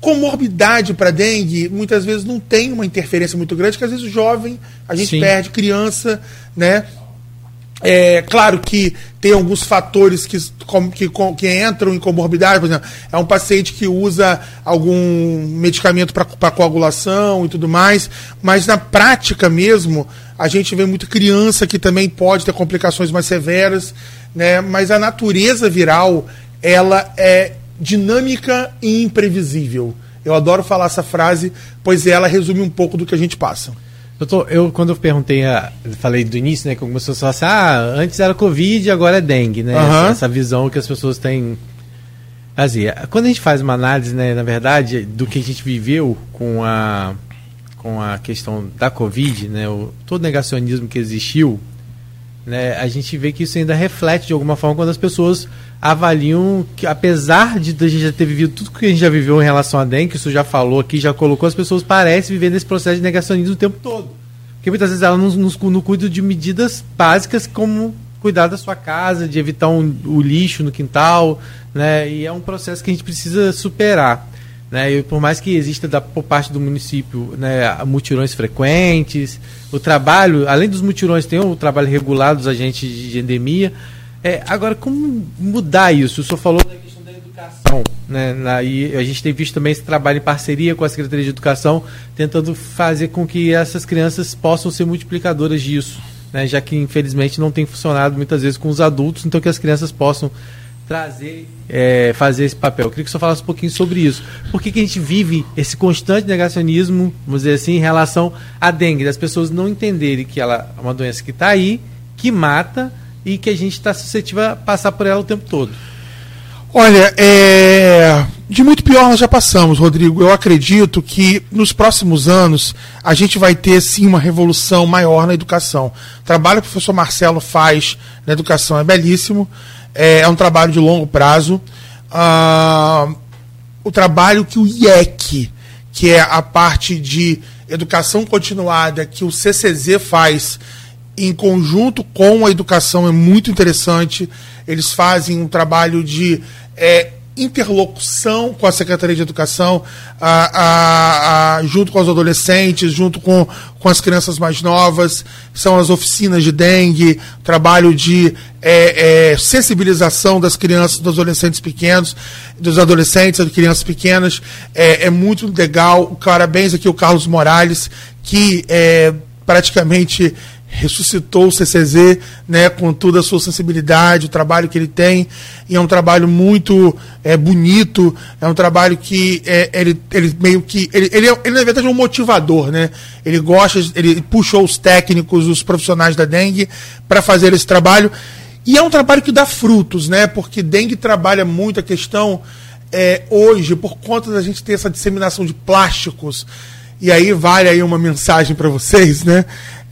Speaker 4: comorbidade para dengue, muitas vezes não tem uma interferência muito grande, que às vezes o jovem a gente Sim. perde, criança, né? É claro que tem alguns fatores que, que, que entram em comorbidade, por exemplo, é um paciente que usa algum medicamento para coagulação e tudo mais, mas na prática mesmo, a gente vê muita criança que também pode ter complicações mais severas, né? mas a natureza viral ela é dinâmica e imprevisível. Eu adoro falar essa frase, pois ela resume um pouco do que a gente passa.
Speaker 3: Doutor, eu quando eu perguntei, a, falei do início, né, que algumas pessoas falam assim, ah, antes era Covid, agora é dengue, né? Uhum. Essa, essa, visão que as pessoas têm. Assim, quando a gente faz uma análise, né, na verdade, do que a gente viveu com a, com a questão da Covid, né, o, todo o negacionismo que existiu, né, a gente vê que isso ainda reflete de alguma forma quando as pessoas avaliam que, apesar de a gente já ter vivido tudo que a gente já viveu em relação a dengue, que isso já falou aqui, já colocou, as pessoas parecem viver nesse processo de negacionismo o tempo todo. Porque muitas vezes elas não, não, não cuidam de medidas básicas como cuidar da sua casa, de evitar um, o lixo no quintal, né? E é um processo que a gente precisa superar. Né, e por mais que exista da, por parte do município né, mutirões frequentes, o trabalho, além dos mutirões, tem o trabalho regular dos agentes de endemia. É, agora, como mudar isso? O senhor falou da questão da educação, né, na, e a gente tem visto também esse trabalho em parceria com a Secretaria de Educação, tentando fazer com que essas crianças possam ser multiplicadoras disso, né, já que infelizmente não tem funcionado muitas vezes com os adultos, então que as crianças possam trazer, é, fazer esse papel. Eu queria que você falasse um pouquinho sobre isso. Por que, que a gente vive esse constante negacionismo, vamos dizer assim, em relação à dengue, das pessoas não entenderem que ela é uma doença que está aí, que mata e que a gente está suscetível a passar por ela o tempo todo?
Speaker 4: Olha, é... de muito pior nós já passamos, Rodrigo. Eu acredito que nos próximos anos a gente vai ter sim uma revolução maior na educação. O trabalho que o professor Marcelo faz na educação é belíssimo é, é um trabalho de longo prazo. Ah, o trabalho que o IEC, que é a parte de educação continuada que o CCZ faz em conjunto com a educação é muito interessante. Eles fazem um trabalho de é, interlocução com a Secretaria de Educação, a, a, a, junto com os adolescentes, junto com, com as crianças mais novas, são as oficinas de dengue, trabalho de é, é, sensibilização das crianças, dos adolescentes pequenos, dos adolescentes, das crianças pequenas, é, é muito legal. Parabéns aqui ao Carlos Morales, que é, praticamente ressuscitou o CCZ, né, com toda a sua sensibilidade, o trabalho que ele tem, e é um trabalho muito é, bonito, é um trabalho que é, ele, ele meio que, ele, ele, é, ele na verdade é um motivador, né, ele gosta, ele puxou os técnicos, os profissionais da dengue para fazer esse trabalho, e é um trabalho que dá frutos, né, porque dengue trabalha muito a questão, é, hoje, por conta da gente ter essa disseminação de plásticos, e aí vale aí uma mensagem para vocês, né?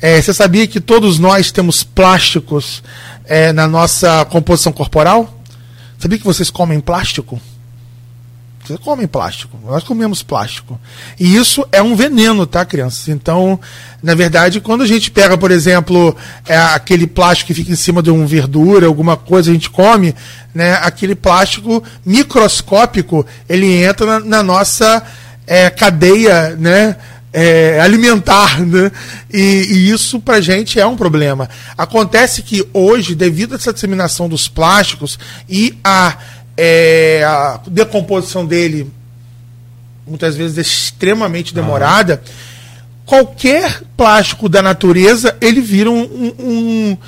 Speaker 4: É, você sabia que todos nós temos plásticos é, na nossa composição corporal? Sabia que vocês comem plástico? Vocês comem plástico, nós comemos plástico. E isso é um veneno, tá, crianças? Então, na verdade, quando a gente pega, por exemplo, é, aquele plástico que fica em cima de uma verdura, alguma coisa, a gente come, né, aquele plástico microscópico, ele entra na, na nossa é, cadeia, né? É, alimentar, né? E, e isso para gente é um problema. Acontece que hoje, devido a essa disseminação dos plásticos e a, é, a decomposição dele, muitas vezes extremamente demorada, qualquer plástico da natureza ele vira um, um, um,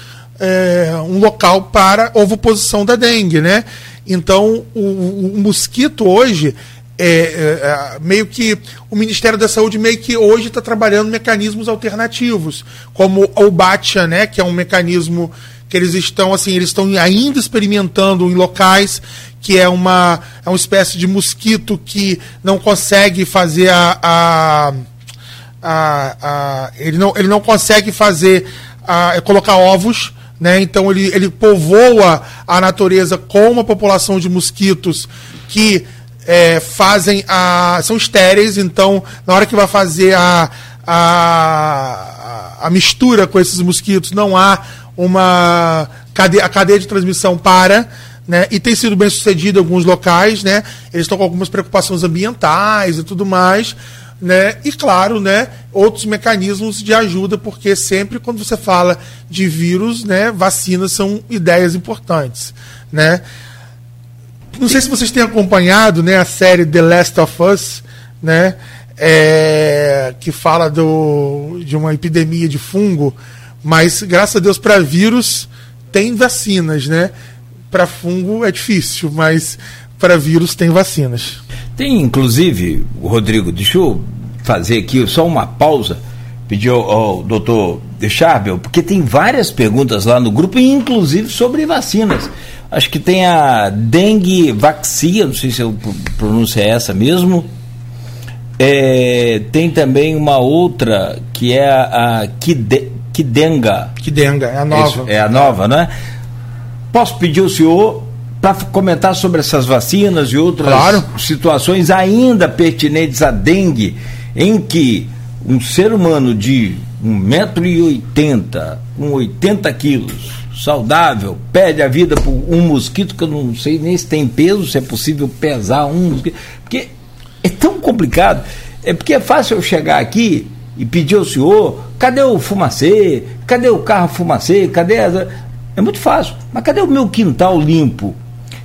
Speaker 4: é, um local para ovoposição da dengue, né? Então, o, o mosquito hoje é, é, é, meio que o Ministério da Saúde meio que hoje está trabalhando mecanismos alternativos, como o BATIA, né, que é um mecanismo que eles estão assim, eles estão ainda experimentando em locais que é uma, é uma espécie de mosquito que não consegue fazer a, a, a, a ele, não, ele não consegue fazer a, colocar ovos né? Então ele, ele povoa a natureza com uma população de mosquitos que é, fazem a. são estéreis, então na hora que vai fazer a, a, a mistura com esses mosquitos, não há uma. Cadeia, a cadeia de transmissão para. Né, e tem sido bem sucedido em alguns locais, né? Eles estão com algumas preocupações ambientais e tudo mais, né? E claro, né, outros mecanismos de ajuda, porque sempre quando você fala de vírus, né, vacinas são ideias importantes, né? Não sei se vocês têm acompanhado né, a série The Last of Us, né? É, que fala do, de uma epidemia de fungo, mas graças a Deus para vírus tem vacinas, né? Para fungo é difícil, mas para vírus tem vacinas.
Speaker 2: Tem inclusive, Rodrigo, deixa eu fazer aqui só uma pausa, pedir ao, ao doutor Charbel, porque tem várias perguntas lá no grupo, inclusive sobre vacinas. Acho que tem a dengue vaxia, não sei se a pronúncia é essa mesmo. É, tem também uma outra que é a, a Kide, Kidenga.
Speaker 4: Kidenga, é a nova.
Speaker 2: É, é a nova, né? Posso pedir ao senhor para comentar sobre essas vacinas e outras claro. situações ainda pertinentes à dengue, em que um ser humano de 1,80m, com 80 quilos, saudável, perde a vida por um mosquito, que eu não sei nem se tem peso, se é possível pesar um mosquito. Porque é tão complicado. É porque é fácil eu chegar aqui e pedir ao senhor, cadê o fumacê? Cadê o carro fumacê? Cadê a... É muito fácil. Mas cadê o meu quintal limpo?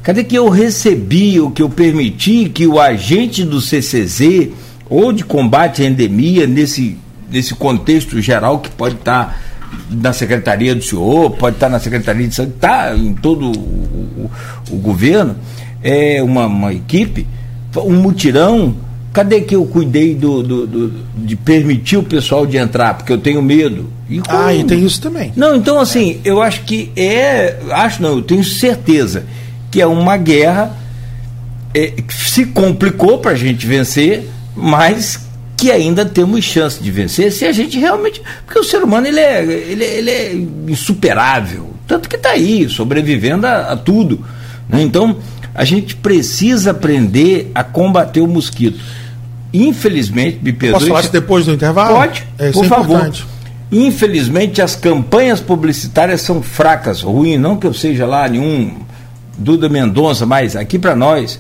Speaker 2: Cadê que eu recebi, o que eu permiti que o agente do CCZ ou de combate à endemia, nesse, nesse contexto geral que pode estar na secretaria do senhor, pode estar na secretaria de saúde, está em todo o, o, o, governo, é uma, uma equipe, um mutirão. Cadê que eu cuidei do, do, do, de permitir o pessoal de entrar? Porque eu tenho medo.
Speaker 4: E. Ah, e tem isso também.
Speaker 2: Não, então assim, eu acho que é. Acho não, eu tenho certeza que é uma guerra é, que se complicou para a gente vencer, mas que ainda temos chance de vencer se a gente realmente. Porque o ser humano ele é, ele, é, ele é insuperável, tanto que está aí, sobrevivendo a, a tudo. Né? Então, a gente precisa aprender a combater o mosquito. Infelizmente, me perdoe.
Speaker 4: Posso falar isso depois do intervalo?
Speaker 2: Pode, é, por é favor. Importante. Infelizmente, as campanhas publicitárias são fracas. Ruim, não que eu seja lá nenhum Duda Mendonça, mas aqui para nós,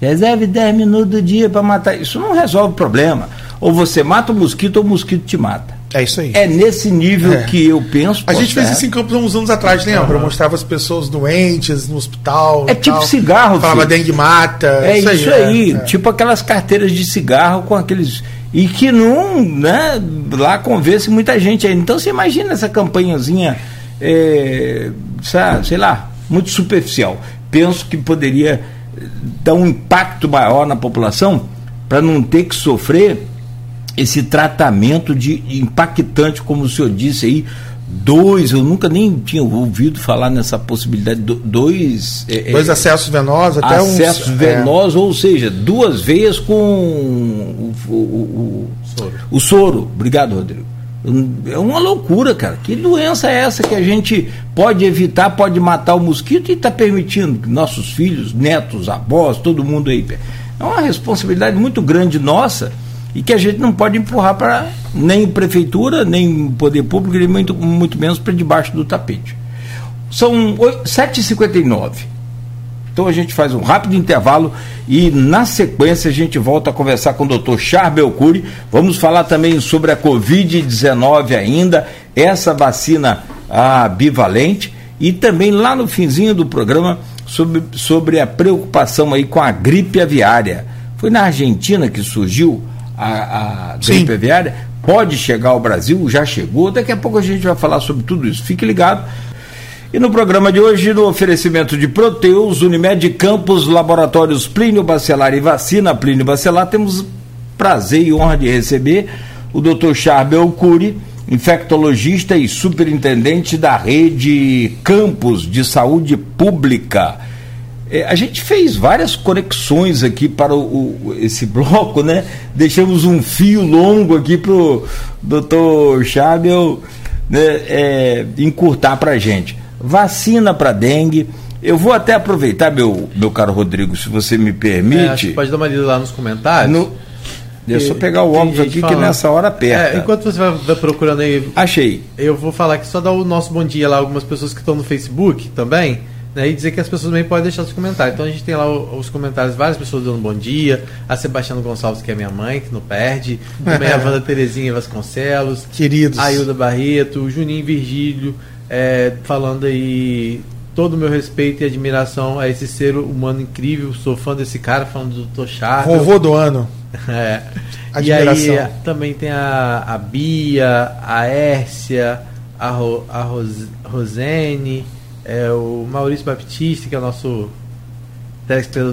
Speaker 2: reserve 10 minutos do dia para matar. Isso não resolve o problema. Ou você mata o mosquito ou o mosquito te mata.
Speaker 4: É isso aí.
Speaker 2: É nesse nível é. que eu penso.
Speaker 4: A gente fez isso em Campos uns anos atrás, lembra? Uhum. Mostrava as pessoas doentes no hospital.
Speaker 2: É tipo tal. cigarro.
Speaker 4: Falava dengue mata.
Speaker 2: É isso, isso aí. aí. É, tipo aquelas carteiras de cigarro com aqueles. E que não, né? Lá convence muita gente aí. Então você imagina essa campanhazinha, é, sei lá, muito superficial. Penso que poderia dar um impacto maior na população para não ter que sofrer esse tratamento de impactante, como o senhor disse aí, dois, eu nunca nem tinha ouvido falar nessa possibilidade, dois...
Speaker 4: É, é, dois acessos venosos, até
Speaker 2: Acessos uns, é. venosos, é. ou seja, duas veias com o, o, o, soro. o soro. Obrigado, Rodrigo. É uma loucura, cara. Que doença é essa que a gente pode evitar, pode matar o mosquito e está permitindo que nossos filhos, netos, avós, todo mundo aí. É uma responsabilidade muito grande nossa e que a gente não pode empurrar para nem prefeitura, nem poder público, nem muito, muito menos para debaixo do tapete. São 7h59. Então a gente faz um rápido intervalo e na sequência a gente volta a conversar com o Dr. Charbel Cury. Vamos falar também sobre a Covid-19 ainda, essa vacina a bivalente e também lá no finzinho do programa sobre, sobre a preocupação aí com a gripe aviária. Foi na Argentina que surgiu a, a gripe aviária, pode chegar ao Brasil, já chegou. Daqui a pouco a gente vai falar sobre tudo isso. Fique ligado. E no programa de hoje, no oferecimento de Proteus, Unimed Campos, Laboratórios Plínio Bacelar e Vacina Plínio Bacelar, temos prazer e honra de receber o Dr. Charbel Cury, infectologista e superintendente da rede Campos de Saúde Pública. É, a gente fez várias conexões aqui para o, o, esse bloco, né? Deixamos um fio longo aqui para o doutor Chabel né, é, encurtar para a gente vacina para dengue. Eu vou até aproveitar, meu, meu caro Rodrigo, se você me permite. É, acho
Speaker 3: que pode dar uma lida lá nos comentários. No,
Speaker 2: Deixa eu pegar o óculos aqui falando. que nessa hora aperta.
Speaker 3: É, enquanto você vai, procurando aí.
Speaker 2: Achei.
Speaker 3: Eu vou falar que só dar o nosso bom dia lá, algumas pessoas que estão no Facebook também. Né, e dizer que as pessoas também podem deixar os comentários. Então a gente tem lá os comentários, várias pessoas dando bom dia. A Sebastiana Gonçalves, que é minha mãe, que não perde. Também a Wanda Terezinha Vasconcelos.
Speaker 4: Queridos.
Speaker 3: A Ilda Barreto, o Juninho Virgílio é, falando aí todo o meu respeito e admiração a esse ser humano incrível. Sou fã desse cara, falando do Dr. Charles.
Speaker 4: Vovô do ano.
Speaker 3: é. E aí também tem a, a Bia, a Ércia, a, Ro, a Ros, Rosene, é, o Maurício Baptista, que é o nosso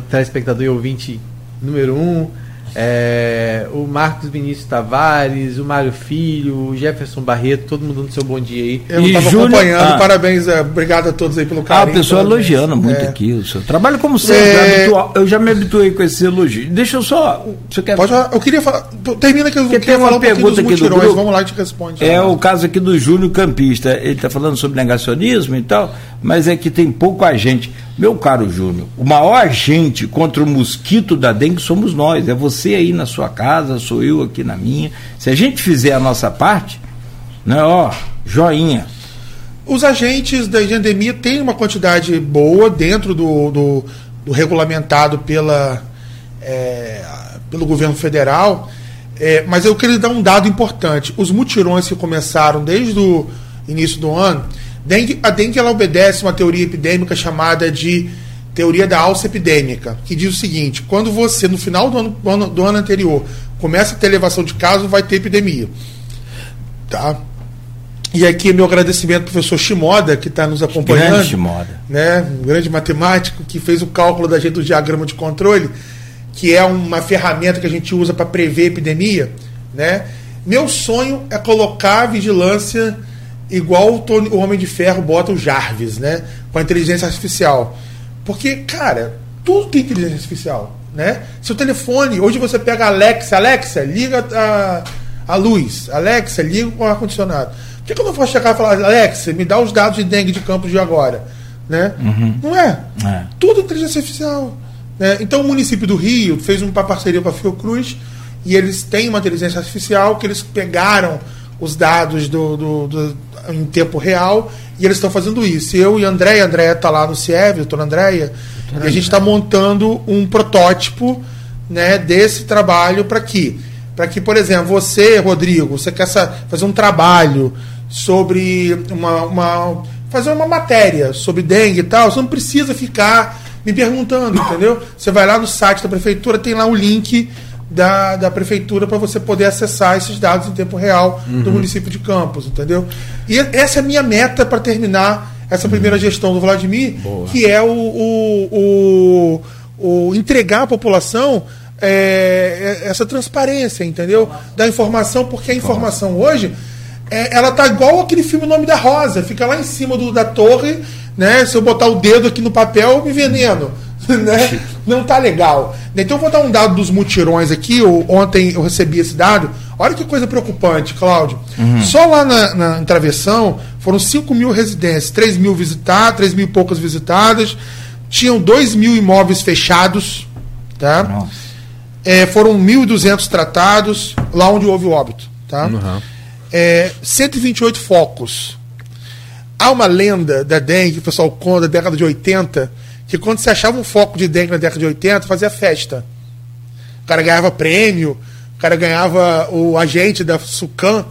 Speaker 3: telespectador, e ouvinte número um. É, o Marcos Vinícius Tavares, o Mário Filho, o Jefferson Barreto, todo mundo dando seu bom dia aí.
Speaker 4: Eu estava acompanhando, ah. parabéns, é, obrigado a todos aí pelo carinho.
Speaker 2: Ah, a pessoa elogiando muito é. aqui o seu trabalho, como sempre, é... eu já me habituei com esse elogio. Deixa eu só.
Speaker 4: Você quer... Pode, eu queria falar. Termina que eu
Speaker 2: queria falar uma pergunta aqui do grupo.
Speaker 4: Vamos lá, a gente responde.
Speaker 2: É o caso aqui do Júnior Campista. Ele está falando sobre negacionismo e tal, mas é que tem pouco agente. Meu caro Júnior, o maior agente contra o mosquito da dengue somos nós. É você aí na sua casa, sou eu aqui na minha. Se a gente fizer a nossa parte, né, ó, joinha.
Speaker 4: Os agentes da endemia têm uma quantidade boa dentro do, do, do regulamentado pela, é, pelo governo federal. É, mas eu queria dar um dado importante. Os mutirões que começaram desde o início do ano, dengue, a dengue ela obedece uma teoria epidêmica chamada de teoria da alça epidêmica, que diz o seguinte: quando você, no final do ano, do ano, do ano anterior, começa a ter elevação de casos, vai ter epidemia. Tá? E aqui meu agradecimento ao professor Shimoda, que está nos acompanhando. Grande
Speaker 2: Shimoda.
Speaker 4: Né, um grande matemático que fez o cálculo da gente do diagrama de controle, que é uma ferramenta que a gente usa para prever epidemia. Né? Meu sonho é colocar a vigilância igual o, Tony, o Homem de Ferro bota o Jarvis, né? Com a inteligência artificial. Porque, cara, tudo tem inteligência artificial. Né? Seu telefone, hoje você pega a Alexa, Alexa, liga a, a luz, Alexa, liga o ar-condicionado. Por que, que eu não posso chegar e falar, Alexa, me dá os dados de dengue de campos de agora? Né? Uhum. Não é? é? Tudo inteligência artificial. Né? Então o município do Rio fez uma parceria com a Fiocruz e eles têm uma inteligência artificial que eles pegaram os dados do, do, do em tempo real e eles estão fazendo isso. Eu e Andréia, Andréia está lá no CIEV, doutora Andréia, e a gente está montando um protótipo né, desse trabalho para que, para que, por exemplo, você, Rodrigo, você quer fazer um trabalho sobre uma, uma fazer uma matéria sobre dengue e tal, você não precisa ficar me perguntando, entendeu? Você vai lá no site da prefeitura, tem lá o link da, da prefeitura para você poder acessar esses dados em tempo real uhum. do município de Campos, entendeu? E essa é a minha meta para terminar essa uhum. primeira gestão do Vladimir, Boa. que é o, o, o, o entregar à população é, é essa transparência, entendeu? Da informação, porque a informação hoje é, ela tá igual aquele filme Nome da Rosa, fica lá em cima do, da torre, né? Se eu botar o dedo aqui no papel, eu me veneno. né? Não tá legal. Então eu vou dar um dado dos mutirões aqui. Ontem eu recebi esse dado. Olha que coisa preocupante, Cláudio. Uhum. Só lá na, na travessão foram 5 mil residências, 3 mil visitadas, 3 mil e poucas visitadas. Tinham 2 mil imóveis fechados. Tá? É, foram 1.200 tratados lá onde houve o óbito. Tá? Uhum. É, 128 focos. Há uma lenda da dengue o pessoal conta da década de 80 que quando você achava um foco de dengue na década de 80, fazia festa. O cara ganhava prêmio, o cara ganhava o agente da Sucan.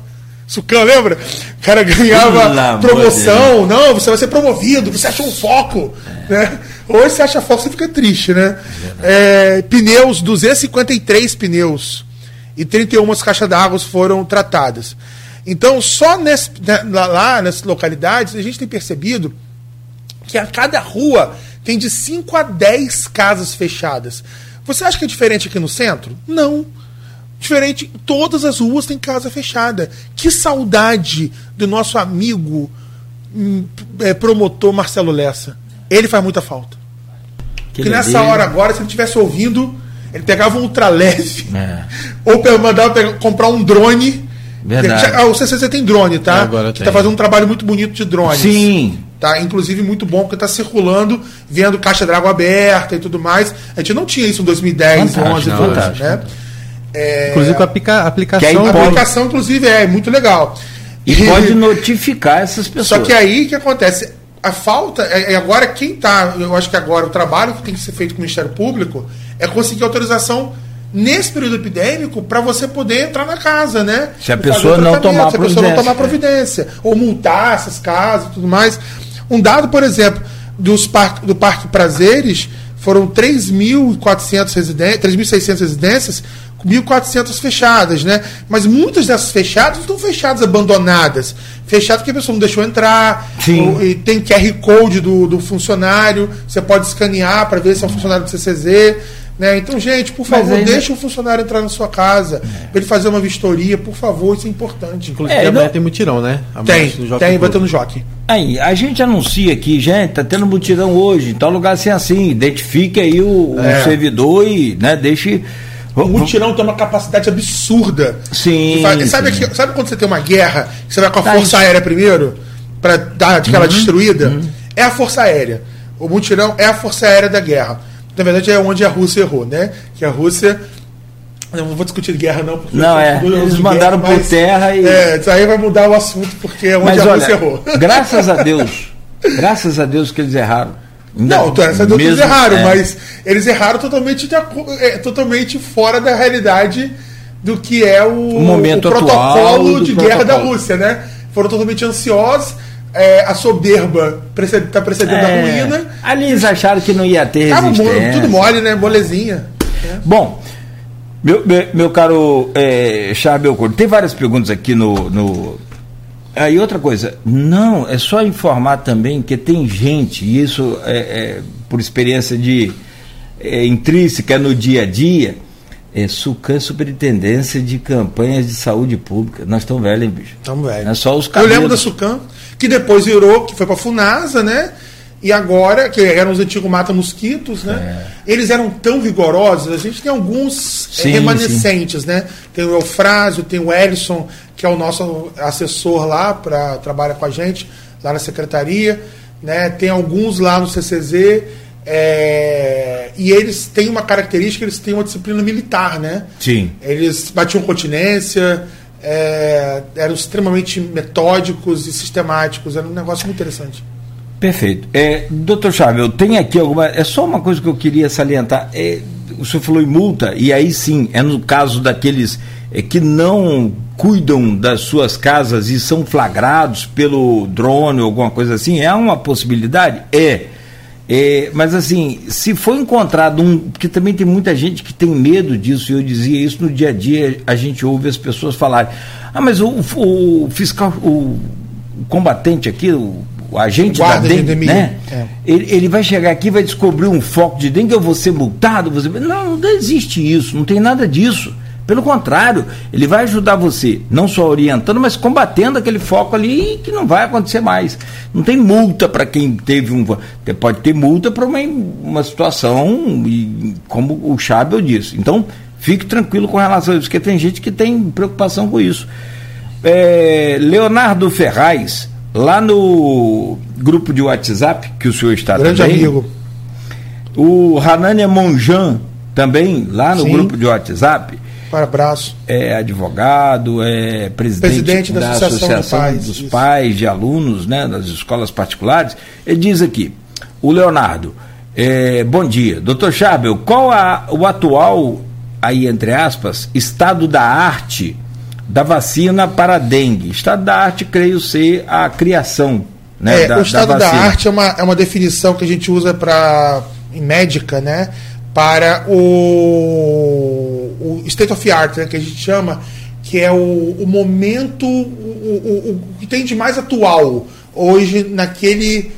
Speaker 4: Sucan, lembra? O cara ganhava promoção. Não, você vai ser promovido, você achou um foco. É. Né? Hoje você acha foco, você fica triste, né? É, pneus, 253 pneus e 31 caixas d'água foram tratadas. Então, só nesse, né, lá nessas localidades, a gente tem percebido que a cada rua tem de 5 a 10 casas fechadas. Você acha que é diferente aqui no centro? Não. Diferente, todas as ruas têm casa fechada. Que saudade do nosso amigo hum, é, promotor Marcelo Lessa. Ele faz muita falta. Que, que nessa hora agora, se ele estivesse ouvindo, ele pegava um ultraleve. É. Ou mandava pegar, comprar um drone. Verdade. Ah, o CCC tem drone, tá? Agora que tá fazendo um trabalho muito bonito de drone.
Speaker 2: Sim.
Speaker 4: Tá? Inclusive, muito bom, porque está circulando, vendo caixa de água aberta e tudo mais. A gente não tinha isso em 2010, fantástico, 11, 12. Né?
Speaker 3: É... Inclusive com a aplica aplicação.
Speaker 4: A aplicação, inclusive, é muito legal.
Speaker 2: E, e pode notificar essas pessoas.
Speaker 4: Só que aí o que acontece? A falta, é, é agora quem está, eu acho que agora o trabalho que tem que ser feito com o Ministério Público é conseguir autorização nesse período epidêmico para você poder entrar na casa, né?
Speaker 2: Se a pessoa não tomar
Speaker 4: se a pessoa não tomar providência, ou multar essas casas e tudo mais. Um dado, por exemplo, dos par do Parque Prazeres, foram 3.400 residências, 3.600 residências, 1.400 fechadas, né? Mas muitas dessas fechadas não estão fechadas, abandonadas. Fechadas porque a pessoa não deixou entrar, ou, e tem QR Code do, do funcionário, você pode escanear para ver se é um funcionário do CCZ. Né? Então, gente, por favor, ainda... deixe o funcionário entrar na sua casa, é. para ele fazer uma vistoria, por favor, isso é importante.
Speaker 3: Inclusive, é, amanhã não... tem mutirão, né?
Speaker 4: Amanhã tem, tem, vai ter no Jockey.
Speaker 2: Aí, a gente anuncia aqui, gente, tá tendo mutirão hoje, em tal lugar assim, assim, identifique aí o, é. o servidor e, né, deixe...
Speaker 4: O mutirão tem uma capacidade absurda.
Speaker 2: Sim.
Speaker 4: sabe, sim. sabe quando você tem uma guerra, que você vai com a tá Força isso. Aérea primeiro, para dar aquela uhum, destruída? Uhum. É a Força Aérea. O mutirão é a Força Aérea da guerra. Na verdade, é onde a Rússia errou, né? Que a Rússia. Eu não vou discutir guerra, não.
Speaker 2: Porque não, é. Eles mandaram guerra, por terra e.
Speaker 4: É, isso aí vai mudar o assunto, porque é onde mas, a Rússia olha, errou.
Speaker 2: Graças a Deus, graças a Deus que eles erraram.
Speaker 4: Não, o torcedores
Speaker 2: mesmo-
Speaker 4: erraram,
Speaker 2: é.
Speaker 4: mas eles erraram totalmente, de é, totalmente fora da realidade do que é o,
Speaker 2: O momento
Speaker 4: o
Speaker 2: atual
Speaker 4: protocolo
Speaker 2: do
Speaker 4: de guerra da
Speaker 2: protocolo.
Speaker 4: Rússia, né? Foram totalmente ansiosos, é, a soberba está precedendo a
Speaker 2: É,
Speaker 4: ruína.
Speaker 2: ali eles acharam que não ia ter
Speaker 4: Tava
Speaker 2: resistência.
Speaker 4: tudo mole, né? Molezinha.
Speaker 2: Bom, meu, meu, meu caro é, Charles Belcorto, tem várias perguntas aqui no, no. Aí outra coisa, não, é só informar também que tem gente, e isso é, é por experiência de é, intrínseca no dia a dia, é SUCAM Superintendência de Campanhas de Saúde Pública. Nós estamos velhos, hein, bicho?
Speaker 4: Tamo velho.
Speaker 2: É só os
Speaker 4: Eu
Speaker 2: cabelos.
Speaker 4: lembro da Sucam, que depois virou, que foi pra Funasa, né? E agora, que eram os antigos mata-mosquitos, né? Eles eram tão rigorosos, a gente tem alguns eh,
Speaker 2: Sim,
Speaker 4: remanescentes, né? Tem o Eufrásio, tem o Ellison, que é o nosso assessor lá, para trabalha com a gente, lá na secretaria, né? Tem alguns lá no CCZ, é, e eles têm uma característica, eles têm uma disciplina militar, né?
Speaker 2: Sim.
Speaker 4: Eles batiam continência, é, eram extremamente metódicos e sistemáticos. Era um negócio muito interessante.
Speaker 2: Perfeito. É, doutor Chávez, eu tenho aqui alguma. É só uma coisa que eu queria salientar. É, o senhor falou em multa, e aí sim, é no caso daqueles é, que não cuidam das suas casas e são flagrados pelo drone ou alguma coisa assim, é uma possibilidade? É. É, mas assim, se for encontrado um. Porque também tem muita gente que tem medo disso, e eu dizia isso no dia a dia, a gente ouve as pessoas falarem. Ah, mas o, o fiscal, o, o combatente aqui, o, o agente
Speaker 4: Guarda
Speaker 2: da
Speaker 4: de
Speaker 2: dengue,
Speaker 4: endemia.
Speaker 2: né?
Speaker 4: É.
Speaker 2: Ele, ele vai chegar aqui e vai descobrir um foco de dengue, eu vou ser multado, você. Não, não existe isso, não tem nada disso. Pelo contrário, ele vai ajudar você, não só orientando, mas combatendo aquele foco ali que não vai acontecer mais. Não tem multa para quem teve um. Pode ter multa para uma, uma situação, e, como o Chabel disse. Então, fique tranquilo com relação a isso, porque tem gente que tem preocupação com isso. É, Leonardo Ferraz, lá no grupo de WhatsApp, que o senhor está
Speaker 4: Grande
Speaker 2: também,
Speaker 4: amigo.
Speaker 2: o Hanania Monjan, também, lá no
Speaker 4: Sim.
Speaker 2: grupo de WhatsApp,
Speaker 4: Para abraço.
Speaker 2: é advogado, é presidente,
Speaker 4: Presidente da Associação de Pais,
Speaker 2: dos
Speaker 4: isso.
Speaker 2: pais de alunos né, das escolas particulares. Ele diz aqui, o Leonardo, é, bom dia. Doutor Chabel, qual a- o atual, aí entre aspas, estado da arte da vacina para a dengue? Estado da arte, creio ser a criação né,
Speaker 4: É,
Speaker 2: da,
Speaker 4: o estado da,
Speaker 2: vacina.
Speaker 4: arte é uma, é uma definição que a gente usa para em médica, né? Para o, o state of art, né, que a gente chama, que é o, o momento, o, o- o que tem de mais atual hoje naquele,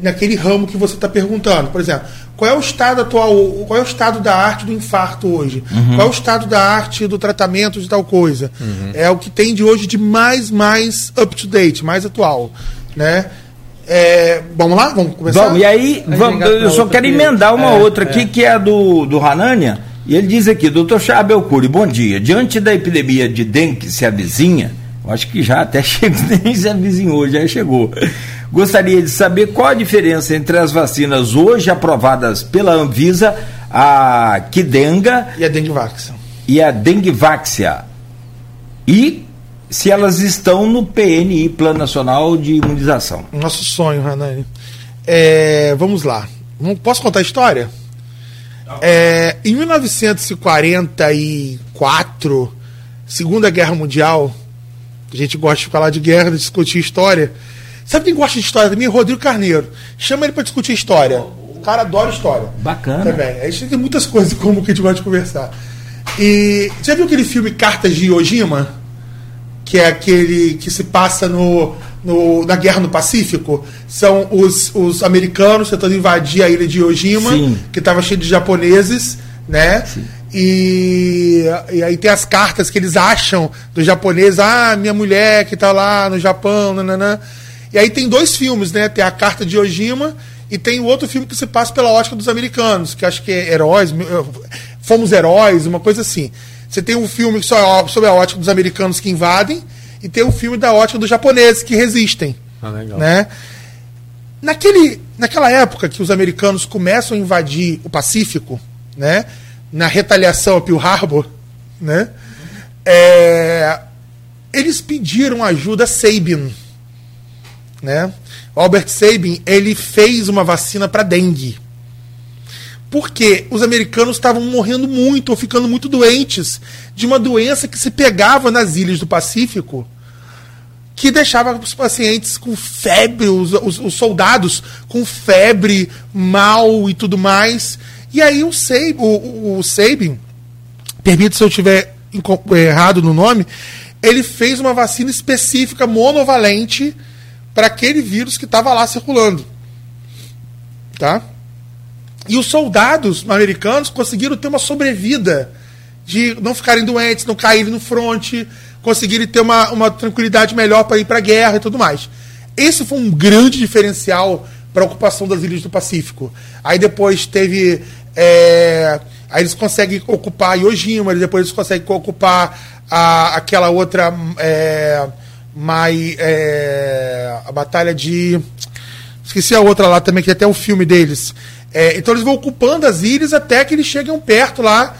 Speaker 4: naquele ramo que você está perguntando. Por exemplo, qual é o estado atual, qual é o estado da arte do infarto hoje? Qual é o estado da arte do tratamento de tal coisa? É o que tem de hoje de mais, mais up to date, mais atual, né? É, vamos lá? Vamos começar?
Speaker 2: Vamos, e aí, vamos, eu só quero
Speaker 3: que-
Speaker 2: emendar uma
Speaker 3: é,
Speaker 2: outra
Speaker 3: é.
Speaker 2: aqui, que é a do, do Hanania, e ele diz aqui, doutor Chabel Cury, bom dia. Diante da epidemia de dengue que se avizinha, eu acho que já até chegou, nem se avizinhou, já chegou. Gostaria de saber qual a diferença entre as vacinas hoje aprovadas pela Anvisa, a Kidenga
Speaker 4: E a Dengvax.
Speaker 2: e a Denguevaxia. E se elas estão no PNI, Plano Nacional de Imunização.
Speaker 4: Nosso sonho, Hanani. É, vamos lá. Posso contar a história? É, em 1944, Segunda Guerra Mundial, a gente gosta de falar de guerra, de discutir história. Sabe quem gosta de história também? Rodrigo Carneiro. Chama ele para discutir história. O cara adora história.
Speaker 2: Bacana.
Speaker 4: Também. A gente tem muitas coisas comum que a gente gosta de conversar. E já viu aquele filme Cartas de Iwo Jima? Que é aquele que se passa no, no- na Guerra no Pacífico, são os, os americanos tentando invadir a ilha de Iwo Jima,
Speaker 2: Sim.
Speaker 4: que estava cheio de japoneses, né? E, e aí tem as cartas que eles acham dos japoneses, ah, minha mulher que está lá no Japão, nananã. E aí tem dois filmes, né? Tem a Carta de Iwo Jima e tem o outro filme que se passa pela ótica dos americanos, que acho que é Heróis, Fomos Heróis, uma coisa assim. Você tem um filme só sobre a ótica dos americanos que invadem e tem um filme da ótica dos japoneses que resistem.
Speaker 3: Ah, legal.
Speaker 4: Né? Naquele, naquela época que os americanos começam a invadir o Pacífico, né? na retaliação a Pearl Harbor, né? É, eles pediram ajuda a Sabin. né? O Albert Sabin, ele fez uma vacina para dengue. Porque os americanos estavam morrendo muito ou ficando muito doentes de uma doença que se pegava nas ilhas do Pacífico, que deixava os pacientes com febre, os, os, os soldados com febre, mal e tudo mais. E aí o Sabin, o, o Sabin permite se eu estiver errado no nome, ele fez uma vacina específica monovalente para aquele vírus que estava lá circulando. Tá? E os soldados americanos conseguiram ter uma sobrevida de não ficarem doentes, não caírem no fronte, conseguirem ter uma, uma tranquilidade melhor para ir para a guerra e tudo mais. Esse foi um grande diferencial para a ocupação das ilhas do Pacífico. Aí depois teve. É, aí eles conseguem ocupar Yojima, depois eles conseguem ocupar a, aquela outra. É, Mai, é, a batalha de. Esqueci a outra lá também, que até o filme deles. É, então eles vão ocupando as ilhas até que eles cheguem perto lá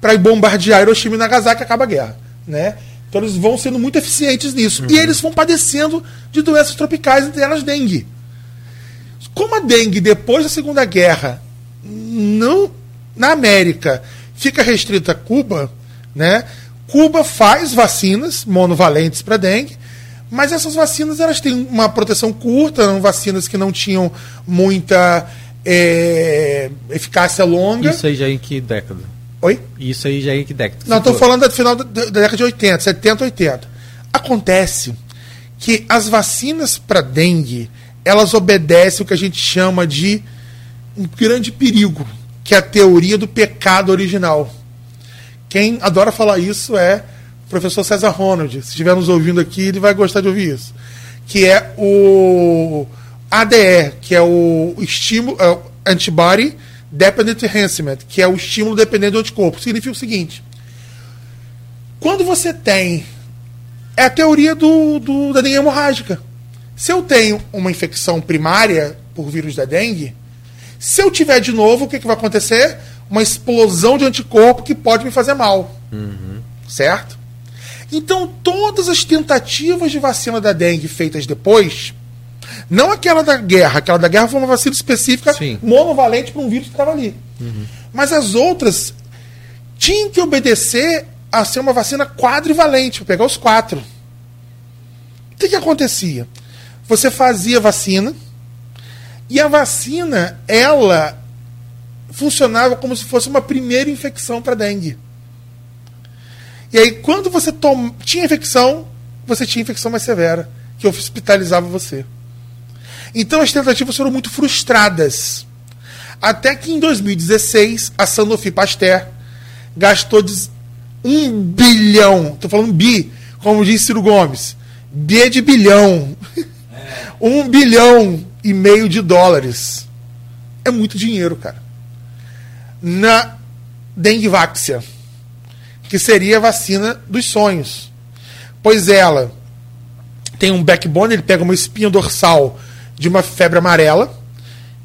Speaker 4: para bombardear Hiroshima e Nagasaki e acaba a guerra. Né? Então eles vão sendo muito eficientes nisso. Uhum. E eles vão padecendo de doenças tropicais, entre elas dengue. Como a dengue, depois da Segunda Guerra, não, na América, fica restrita a Cuba, né? Cuba faz vacinas monovalentes para dengue, mas essas vacinas elas têm uma proteção curta, eram vacinas que não tinham muita é, eficácia longa.
Speaker 3: Isso aí já é em que década?
Speaker 4: Oi?
Speaker 3: Isso aí já é em que década?
Speaker 4: Não, estou falando do final da, da, década de 80, 70, 80. Acontece que as vacinas para dengue, elas obedecem o que a gente chama de um grande perigo, que é a teoria do pecado original. Quem adora falar isso é professor César Ronald. Se estiver nos ouvindo aqui, ele vai gostar de ouvir isso. Que é o ADE, que é o estímulo, é antibody dependent enhancement, que é o estímulo dependente do anticorpo. Significa o seguinte: quando você tem é a teoria do, do, da dengue hemorrágica. Se eu tenho uma infecção primária por vírus da dengue, se eu tiver de novo, o que, que vai acontecer? Uma explosão de anticorpo que pode me fazer mal. Uhum. Certo? Então, todas as tentativas de vacina da dengue feitas depois, não aquela da guerra, aquela da guerra foi uma vacina específica Sim. monovalente para um vírus que estava ali. Uhum. Mas as outras tinham que obedecer a ser uma vacina quadrivalente, para pegar os quatro. O que, que acontecia? Você fazia vacina e a vacina, ela funcionava como se fosse uma primeira infecção para dengue. E aí, quando você tom... tinha infecção, você tinha infecção mais severa, que hospitalizava você. Então as tentativas foram muito frustradas. Até que em 2016, a Sanofi Pasteur gastou um bilhão, estou falando bi, como disse Ciro Gomes, B de bilhão. É. um bilhão e meio de dólares. É muito dinheiro, cara. Na Dengvaxia, que seria a vacina dos sonhos. Pois ela tem um backbone, ele pega uma espinha dorsal de uma febre amarela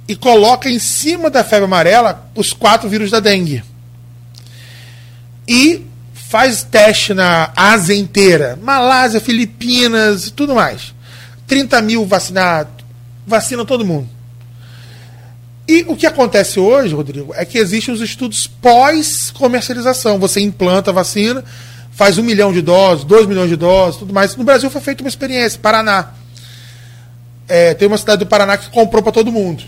Speaker 4: e coloca em cima da febre amarela os quatro vírus da dengue. E faz teste na Ásia inteira, Malásia, Filipinas e tudo mais. 30 mil vacinados, vacina todo mundo. E o que acontece hoje, Rodrigo, é que existem os estudos pós-comercialização. Você implanta a vacina, faz um milhão de doses, dois milhões de doses, tudo mais. No Brasil foi feita uma experiência, Paraná é, tem uma cidade do Paraná que comprou para todo mundo.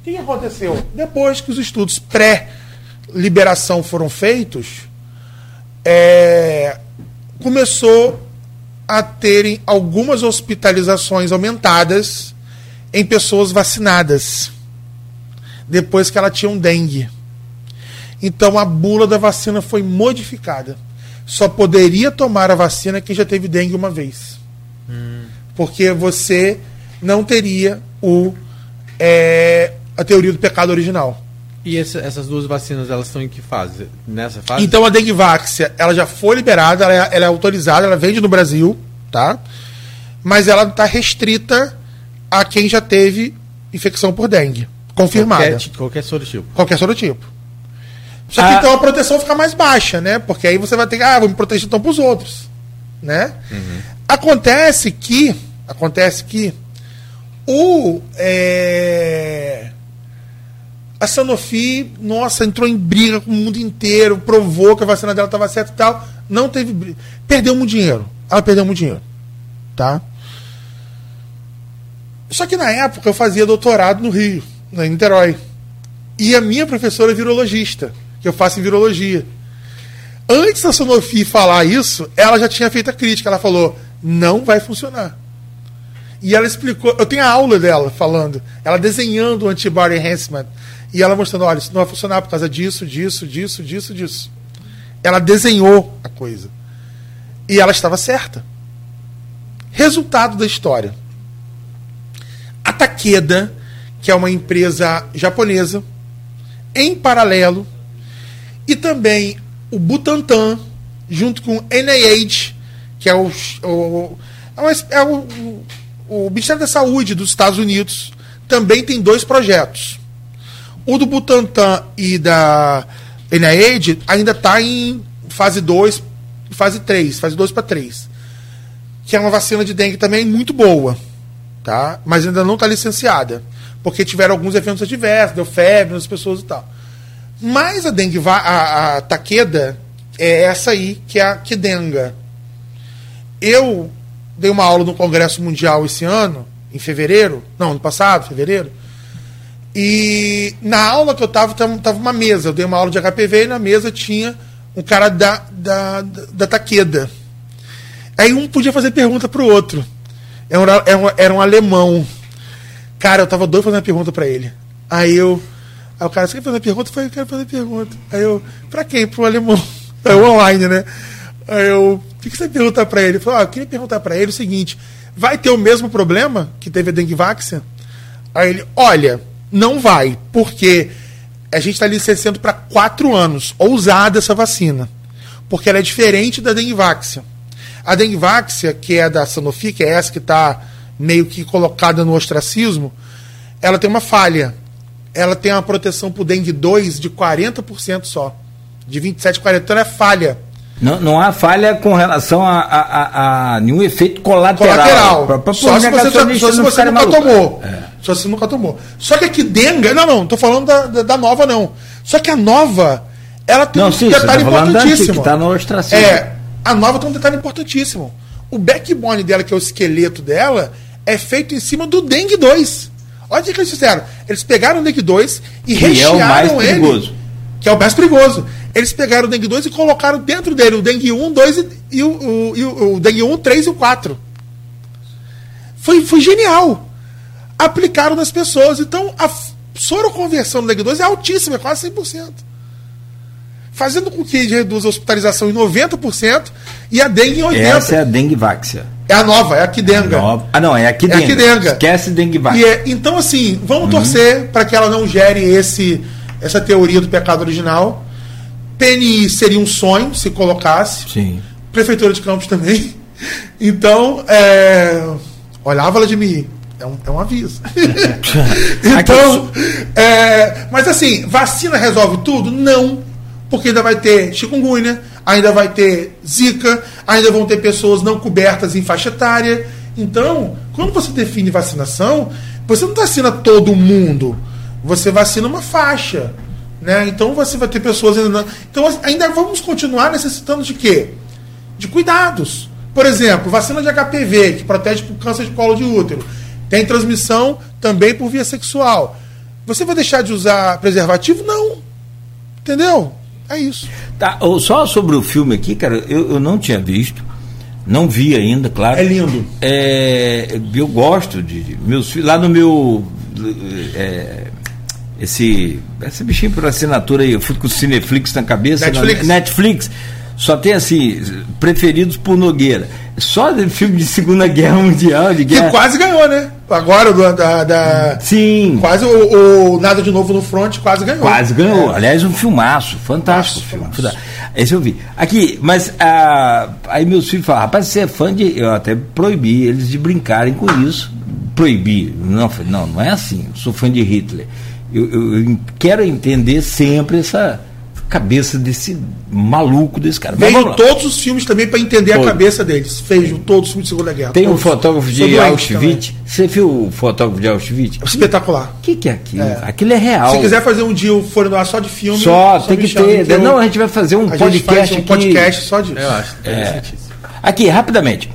Speaker 4: O que aconteceu? Depois que os estudos pré-liberação foram feitos, é, começou a terem algumas hospitalizações aumentadas em pessoas vacinadas, depois que ela tinha um dengue. Então a bula da vacina foi modificada. Só poderia tomar a vacina quem já teve dengue uma vez. Hum. Porque você não teria o, é, a teoria do pecado original.
Speaker 3: E essa, essas duas vacinas, elas estão em que fase? Nessa fase?
Speaker 4: Então a Dengvaxia, ela já foi liberada, ela é, ela é autorizada, ela vende no Brasil, tá? Mas ela está restrita a quem já teve infecção por dengue, confirmada.
Speaker 3: Qualquer, qualquer sorotipo.
Speaker 4: Qualquer sorotipo. Só que ah. então a proteção fica mais baixa, né? Porque aí você vai ter que, ah, vou me proteger então para os outros, né? Uhum. Acontece que, acontece que O. É, a Sanofi, nossa, entrou em briga com o mundo inteiro, provou que a vacina dela estava certa e tal. Não teve briga. Perdeu muito dinheiro. Ela perdeu muito dinheiro. Tá? Só que na época eu fazia doutorado no Rio, em Niterói. E a minha professora é virologista, que eu faço em virologia. Antes da Sanofi falar isso, ela já tinha feito a crítica. Ela falou: não vai funcionar. E ela explicou, eu tenho a aula dela falando, ela desenhando o antibody enhancement. E ela mostrando, olha, isso não vai funcionar por causa disso, disso, disso, disso, disso. Ela desenhou a coisa. E ela estava certa. Resultado da história. A Takeda, que é uma empresa japonesa, em paralelo, e também o Butantan, junto com o NIH, que é o, o, é o, o Ministério da Saúde dos Estados Unidos, também tem dois projetos. O do Butantan e da NIH ainda está em fase 2, fase 3, fase 2 para 3. Que é uma vacina de dengue também muito boa tá? Mas ainda não está licenciada, porque tiveram alguns eventos adversos, deu febre nas pessoas e tal. Mas a dengue, a, a taqueda é essa aí, que é a Kidenga. Eu dei uma aula no Congresso Mundial esse ano, em fevereiro, não, ano passado, fevereiro. E na aula que eu estava, estava uma mesa. Eu dei uma aula de HPV e na mesa tinha um cara da, da, da, da taqueda. Aí um podia fazer pergunta para o outro. Era, era, um, era um alemão. Cara, eu tava doido fazendo uma pergunta para ele. Aí eu. Aí o cara, você quer fazer pergunta? Eu falei, eu quero fazer pergunta. Aí eu, pra quem? Pro alemão. Aí eu online, né? Aí eu, o que, você vai perguntar pra ele? Eu falei, ah, eu queria perguntar pra ele o seguinte: vai ter o mesmo problema que teve a dengue vaxia? Aí ele, olha, não vai, porque a gente está licenciando para quatro anos, ousada essa vacina. Porque ela é diferente da dengue vaxia. A Dengvaxia, que é da Sanofi, que é essa que está meio que colocada no ostracismo, ela tem uma falha. Ela tem uma proteção para o dengue 2 de 40% só. De 27% a 40%. Então ela é falha.
Speaker 2: Não, não há falha com relação a, a, a, nenhum efeito colateral.
Speaker 4: Colateral. Pra, pra, só, se você, só, se você nunca tomou. É. Só se você nunca tomou. Só que aqui dengue. Não, não, não tô falando da, da, da, nova, não. Só que a nova, ela tem
Speaker 2: não, um sim, detalhe tá importantíssimo. Que tá no ostracismo.
Speaker 4: É, a nova tem um detalhe importantíssimo. O backbone dela, que é o esqueleto dela, é feito em cima do Dengue 2. Olha o que eles fizeram. Eles pegaram o Dengue 2 e que rechearam é o mais ele. Perigoso. Que é o mais perigoso. Eles pegaram o Dengue 2 e colocaram dentro dele o Dengue 1, 2 e, e, o, o, e o, o Dengue 1, 3 e o 4. Foi, foi genial. Aplicaram nas pessoas. Então, a soroconversão do Dengue 2 é altíssima, é quase 100% fazendo com que ele reduza a hospitalização em 90% e a dengue em 80%.
Speaker 2: Essa é a dengue váxia.
Speaker 4: É a nova, é a Kidenga. Nova...
Speaker 2: Ah, não, é a Kidenga. É a Kidenga. Esquece dengue váxia.
Speaker 4: É, então, assim, vamos uhum. torcer para que ela não gere esse, essa teoria do pecado original. PNI seria um sonho se colocasse.
Speaker 2: Sim.
Speaker 4: Prefeitura de Campos também. Então, é... olhava ela de mim. É um, é um aviso. então, é... mas assim, vacina resolve tudo? Não porque ainda vai ter chikungunya, ainda vai ter zika, ainda vão ter pessoas não cobertas em faixa etária. Então, quando você define vacinação, você não vacina todo mundo, você vacina uma faixa. Né? Então você vai ter pessoas ainda. Não... Então ainda vamos continuar necessitando de quê? De cuidados. Por exemplo, vacina de HPV, que protege por câncer de colo de útero. Tem transmissão também por via sexual. Você vai deixar de usar preservativo? Não. Entendeu? É isso.
Speaker 2: Tá, só sobre o filme aqui, cara, eu, eu não tinha visto. Não vi ainda, claro.
Speaker 4: É lindo.
Speaker 2: É, eu gosto de. Meus filhos. Lá no meu. É, esse. Esse bichinho por assinatura aí, eu fui com o Cineflix na cabeça.
Speaker 4: Netflix.
Speaker 2: Na, Netflix. Só tem assim, preferidos por Nogueira. Só de filme de Segunda Guerra Mundial, de guerra.
Speaker 4: Que quase ganhou, né? Agora, do, da, da,
Speaker 2: Sim.
Speaker 4: Quase o, o, Nada de Novo no Front quase ganhou.
Speaker 2: Quase ganhou. É. Aliás, um filmaço. Fantástico filme. Filmaço. Esse eu vi. Aqui, mas ah, aí meus filhos falam, rapaz, você é fã de. Eu até proibi eles de brincarem com isso. Proibi. Não, não, não é assim. Eu sou fã de Hitler. Eu, eu, eu quero entender sempre essa cabeça desse maluco desse cara.
Speaker 4: Vejo todos os filmes também para entender Todo. a cabeça deles. Vejo todos os filmes de Segunda Guerra.
Speaker 2: Tem
Speaker 4: todos.
Speaker 2: um fotógrafo de Auschwitz. Você viu o fotógrafo de Auschwitz?
Speaker 4: Espetacular.
Speaker 2: O que, que é aquilo? É. Aquilo é real.
Speaker 4: Se quiser fazer um dia o Fora do só de filme,
Speaker 2: só, só tem que ter. Eu, não, a gente vai fazer um podcast.
Speaker 4: um podcast só disso. Eu
Speaker 2: acho. É. Aqui, rapidamente.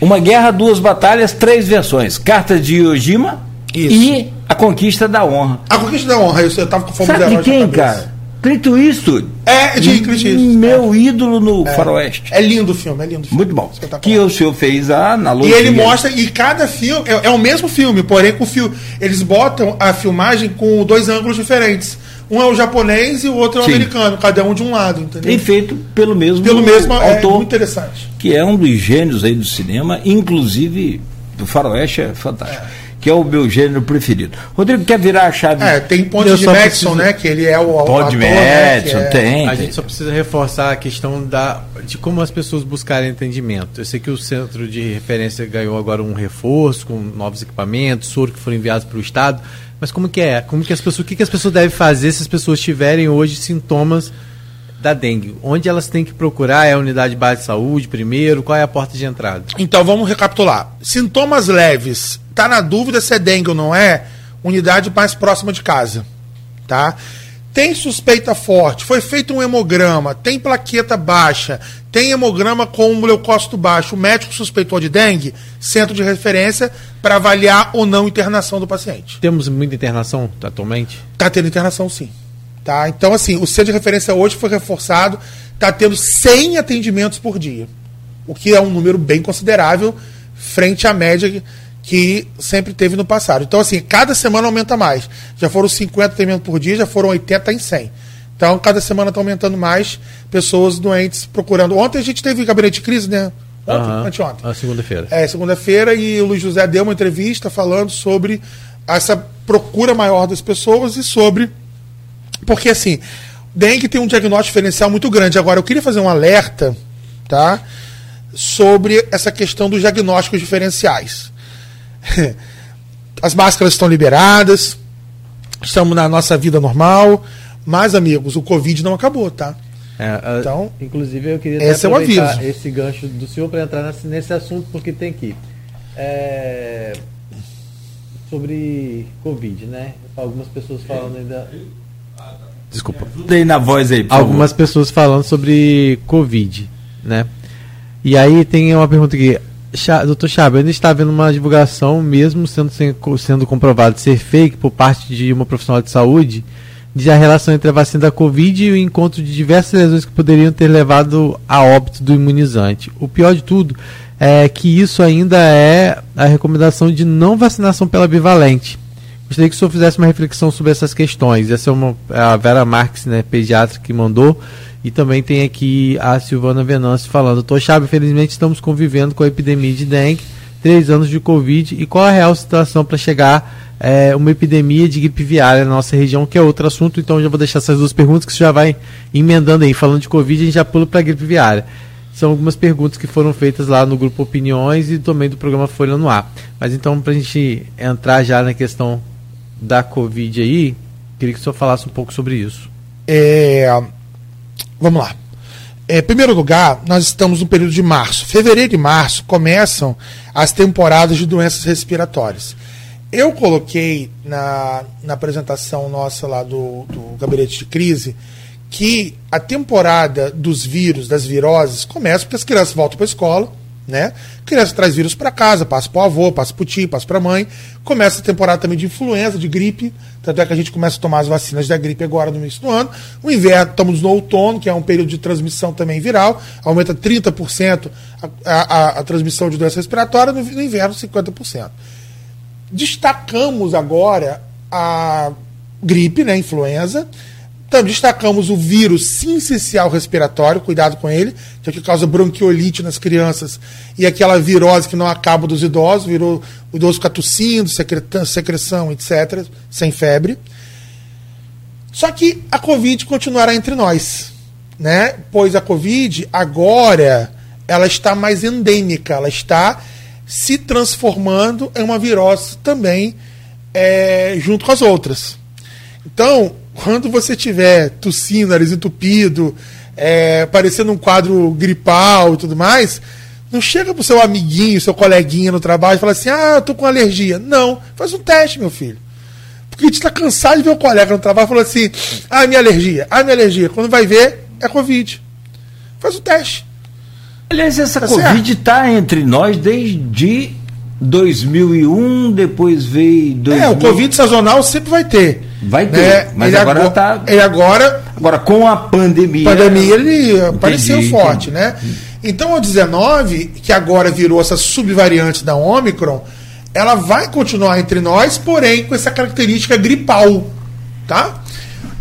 Speaker 2: Uma guerra, duas batalhas, três versões. Carta de Yojima Isso. e a conquista da honra.
Speaker 4: A conquista da honra, eu, eu tava com fome
Speaker 2: Sabe de quem, cara? Clint Eastwood.
Speaker 4: É, de Clint
Speaker 2: Eastwood. Meu é. ídolo no é. faroeste.
Speaker 4: É lindo o filme, é lindo o filme.
Speaker 2: Muito bom. Que o senhor fez a analogia.
Speaker 4: E ele mostra, e cada filme, é, é o mesmo filme, porém com fio, eles botam a filmagem com dois ângulos diferentes. Um é o japonês e o outro é o Sim. americano, cada um de um lado, entendeu?
Speaker 2: E feito pelo mesmo
Speaker 4: pelo mesmo é, autor. É muito interessante.
Speaker 2: Que é um dos gênios aí do cinema, inclusive do faroeste, é fantástico. É que é o meu gênero preferido. Rodrigo quer virar a chave.
Speaker 4: É, tem Ponte de Madison, preciso... né? Que ele é o
Speaker 2: Ponte de Madison, né, é... tem.
Speaker 3: A gente só precisa reforçar a questão da, de como as pessoas buscarem entendimento. Eu sei que o centro de referência ganhou agora um reforço com novos equipamentos, soro que foram enviados para o Estado. Mas como que é? Como que as pessoas, o que, que as pessoas devem fazer se as pessoas tiverem hoje sintomas da dengue? Onde elas têm que procurar? É a unidade base de saúde primeiro? Qual é a porta de entrada?
Speaker 4: Então vamos recapitular. Sintomas leves está na dúvida se é dengue ou não é, unidade mais próxima de casa, tá? Tem suspeita forte, foi feito um hemograma, tem plaqueta baixa, tem hemograma com leucócito baixo, o médico suspeitou de dengue, centro de referência para avaliar ou não internação do paciente.
Speaker 3: Temos muita internação atualmente?
Speaker 4: Está tendo internação sim. Tá? Então, assim, o centro de referência hoje foi reforçado, está tendo 100 atendimentos por dia, o que é um número bem considerável frente à média que sempre teve no passado. Então, assim, cada semana aumenta mais. Já foram 50 atendimentos por dia, já foram 80 em 100. Então, cada semana está aumentando mais pessoas doentes procurando. Ontem a gente teve gabinete de crise, né?
Speaker 3: Ontem, uhum. anteontem. A segunda-feira.
Speaker 4: É, segunda-feira, e o Luiz José deu uma entrevista falando sobre essa procura maior das pessoas e sobre. Porque, assim, dengue tem um diagnóstico diferencial muito grande. Agora, eu queria fazer um alerta, tá? Sobre essa questão dos diagnósticos diferenciais. As máscaras estão liberadas, estamos na nossa vida normal, mas, amigos, o Covid não acabou, tá?
Speaker 3: É, então, inclusive, eu queria
Speaker 4: esse é aviso.
Speaker 3: esse gancho do senhor para entrar nesse, nesse, assunto, porque tem que. É, sobre Covid, né? Algumas pessoas falando ainda.
Speaker 2: Desculpa. Dei na voz aí.
Speaker 3: Algumas favor. pessoas falando sobre Covid, né? E aí tem uma pergunta aqui. Doutor Chabo, ainda está havendo uma divulgação, mesmo sendo, sendo comprovado ser fake por parte de uma profissional de saúde, de a relação entre a vacina da Covid e o encontro de diversas lesões que poderiam ter levado a óbito do imunizante. O pior de tudo é que isso ainda é a recomendação de não vacinação pela bivalente. Gostaria que o senhor fizesse uma reflexão sobre essas questões. Essa é uma, é a Vera Marques, né, pediatra, que mandou. E também tem aqui a Silvana Venâncio falando: Tô Chave, infelizmente estamos convivendo com a epidemia de dengue, três anos de Covid. E qual a real situação para chegar é, uma epidemia de gripe viária na nossa região, que é outro assunto? Então já vou deixar essas duas perguntas que você já vai emendando aí. Falando de Covid, a gente já pula para a gripe viária. São algumas perguntas que foram feitas lá no grupo Opiniões e também do programa Folha no Ar. Mas então, para a gente entrar já na questão da Covid aí, queria que o senhor falasse um pouco sobre isso.
Speaker 4: É, Vamos lá. É, em primeiro lugar, nós estamos no período de março. Fevereiro e março começam as temporadas de doenças respiratórias. Eu coloquei na, na apresentação nossa lá do, do gabinete de crise que a temporada dos vírus, das viroses, começa porque as crianças voltam para a escola, né? Criança traz vírus para casa, passa para o avô, passa para o tio, passa para a mãe. Começa a temporada também de influenza, de gripe. Tanto é que a gente começa a tomar as vacinas da gripe agora no início do ano. O inverno, estamos no outono, que é um período de transmissão também viral. Aumenta 30% a, a, a, transmissão de doença respiratória, no, no inverno 50%. Destacamos agora a gripe, né, influenza, então, destacamos o vírus sincicial respiratório, cuidado com ele, que é o que causa bronquiolite nas crianças, e aquela virose que não acaba dos idosos, virou o idoso fica tossindo, secreção, etc., sem febre. Só que a Covid continuará entre nós, né? Pois a Covid agora ela está mais endêmica, ela está se transformando em uma virose também é, junto com as outras. Então, quando você tiver tossindo, nariz entupido, é, parecendo um quadro gripal e tudo mais, não chega pro seu amiguinho, seu coleguinha no trabalho e fala assim: ah, eu tô com alergia. Não, faz um teste, meu filho. Porque a gente está cansado de ver o colega no trabalho falando assim: ah, minha alergia, ah, minha alergia. Quando vai ver, é Covid. Faz o teste.
Speaker 2: Aliás, essa tá Covid está entre nós desde 2001, depois veio. 2000...
Speaker 4: É, o Covid sazonal sempre vai ter.
Speaker 2: Vai ter, né? mas ele agora está.
Speaker 4: Ele agora.
Speaker 2: Agora, com a pandemia.
Speaker 4: Pandemia, ele entendi, apareceu forte, né? Então, o 19, que agora virou essa subvariante da Omicron, ela vai continuar entre nós, porém com essa característica gripal, tá?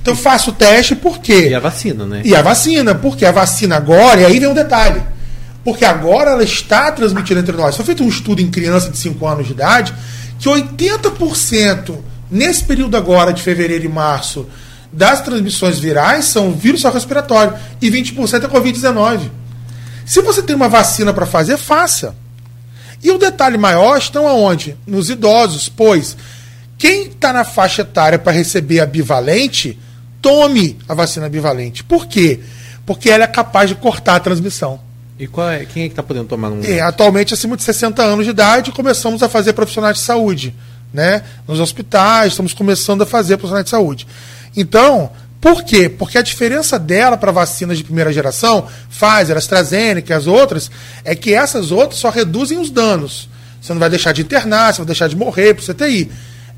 Speaker 4: Então faço o teste porque
Speaker 3: e a vacina, né?
Speaker 4: E a vacina, porque a vacina agora, e aí vem um detalhe, porque agora ela está transmitindo entre nós. Foi feito um estudo em criança de 5 anos de idade que 80% nesse período agora de fevereiro e março das transmissões virais são vírus respiratório e 20% é Covid-19. Se você tem uma vacina para fazer, faça. E o detalhe maior estão aonde? Nos idosos, pois quem está na faixa etária para receber a bivalente, tome a vacina bivalente. Por quê? Porque ela é capaz de cortar a transmissão.
Speaker 3: E é, quem é que está podendo tomar no
Speaker 4: é, Atualmente, acima de 60 anos de idade, começamos a fazer profissionais de saúde. Né? Nos hospitais, estamos começando a fazer profissionais de saúde. Então, por quê? Porque a diferença dela para vacinas de primeira geração, Pfizer, AstraZeneca e as outras, é que essas outras só reduzem os danos. Você não vai deixar de internar, você vai deixar de morrer para CTI.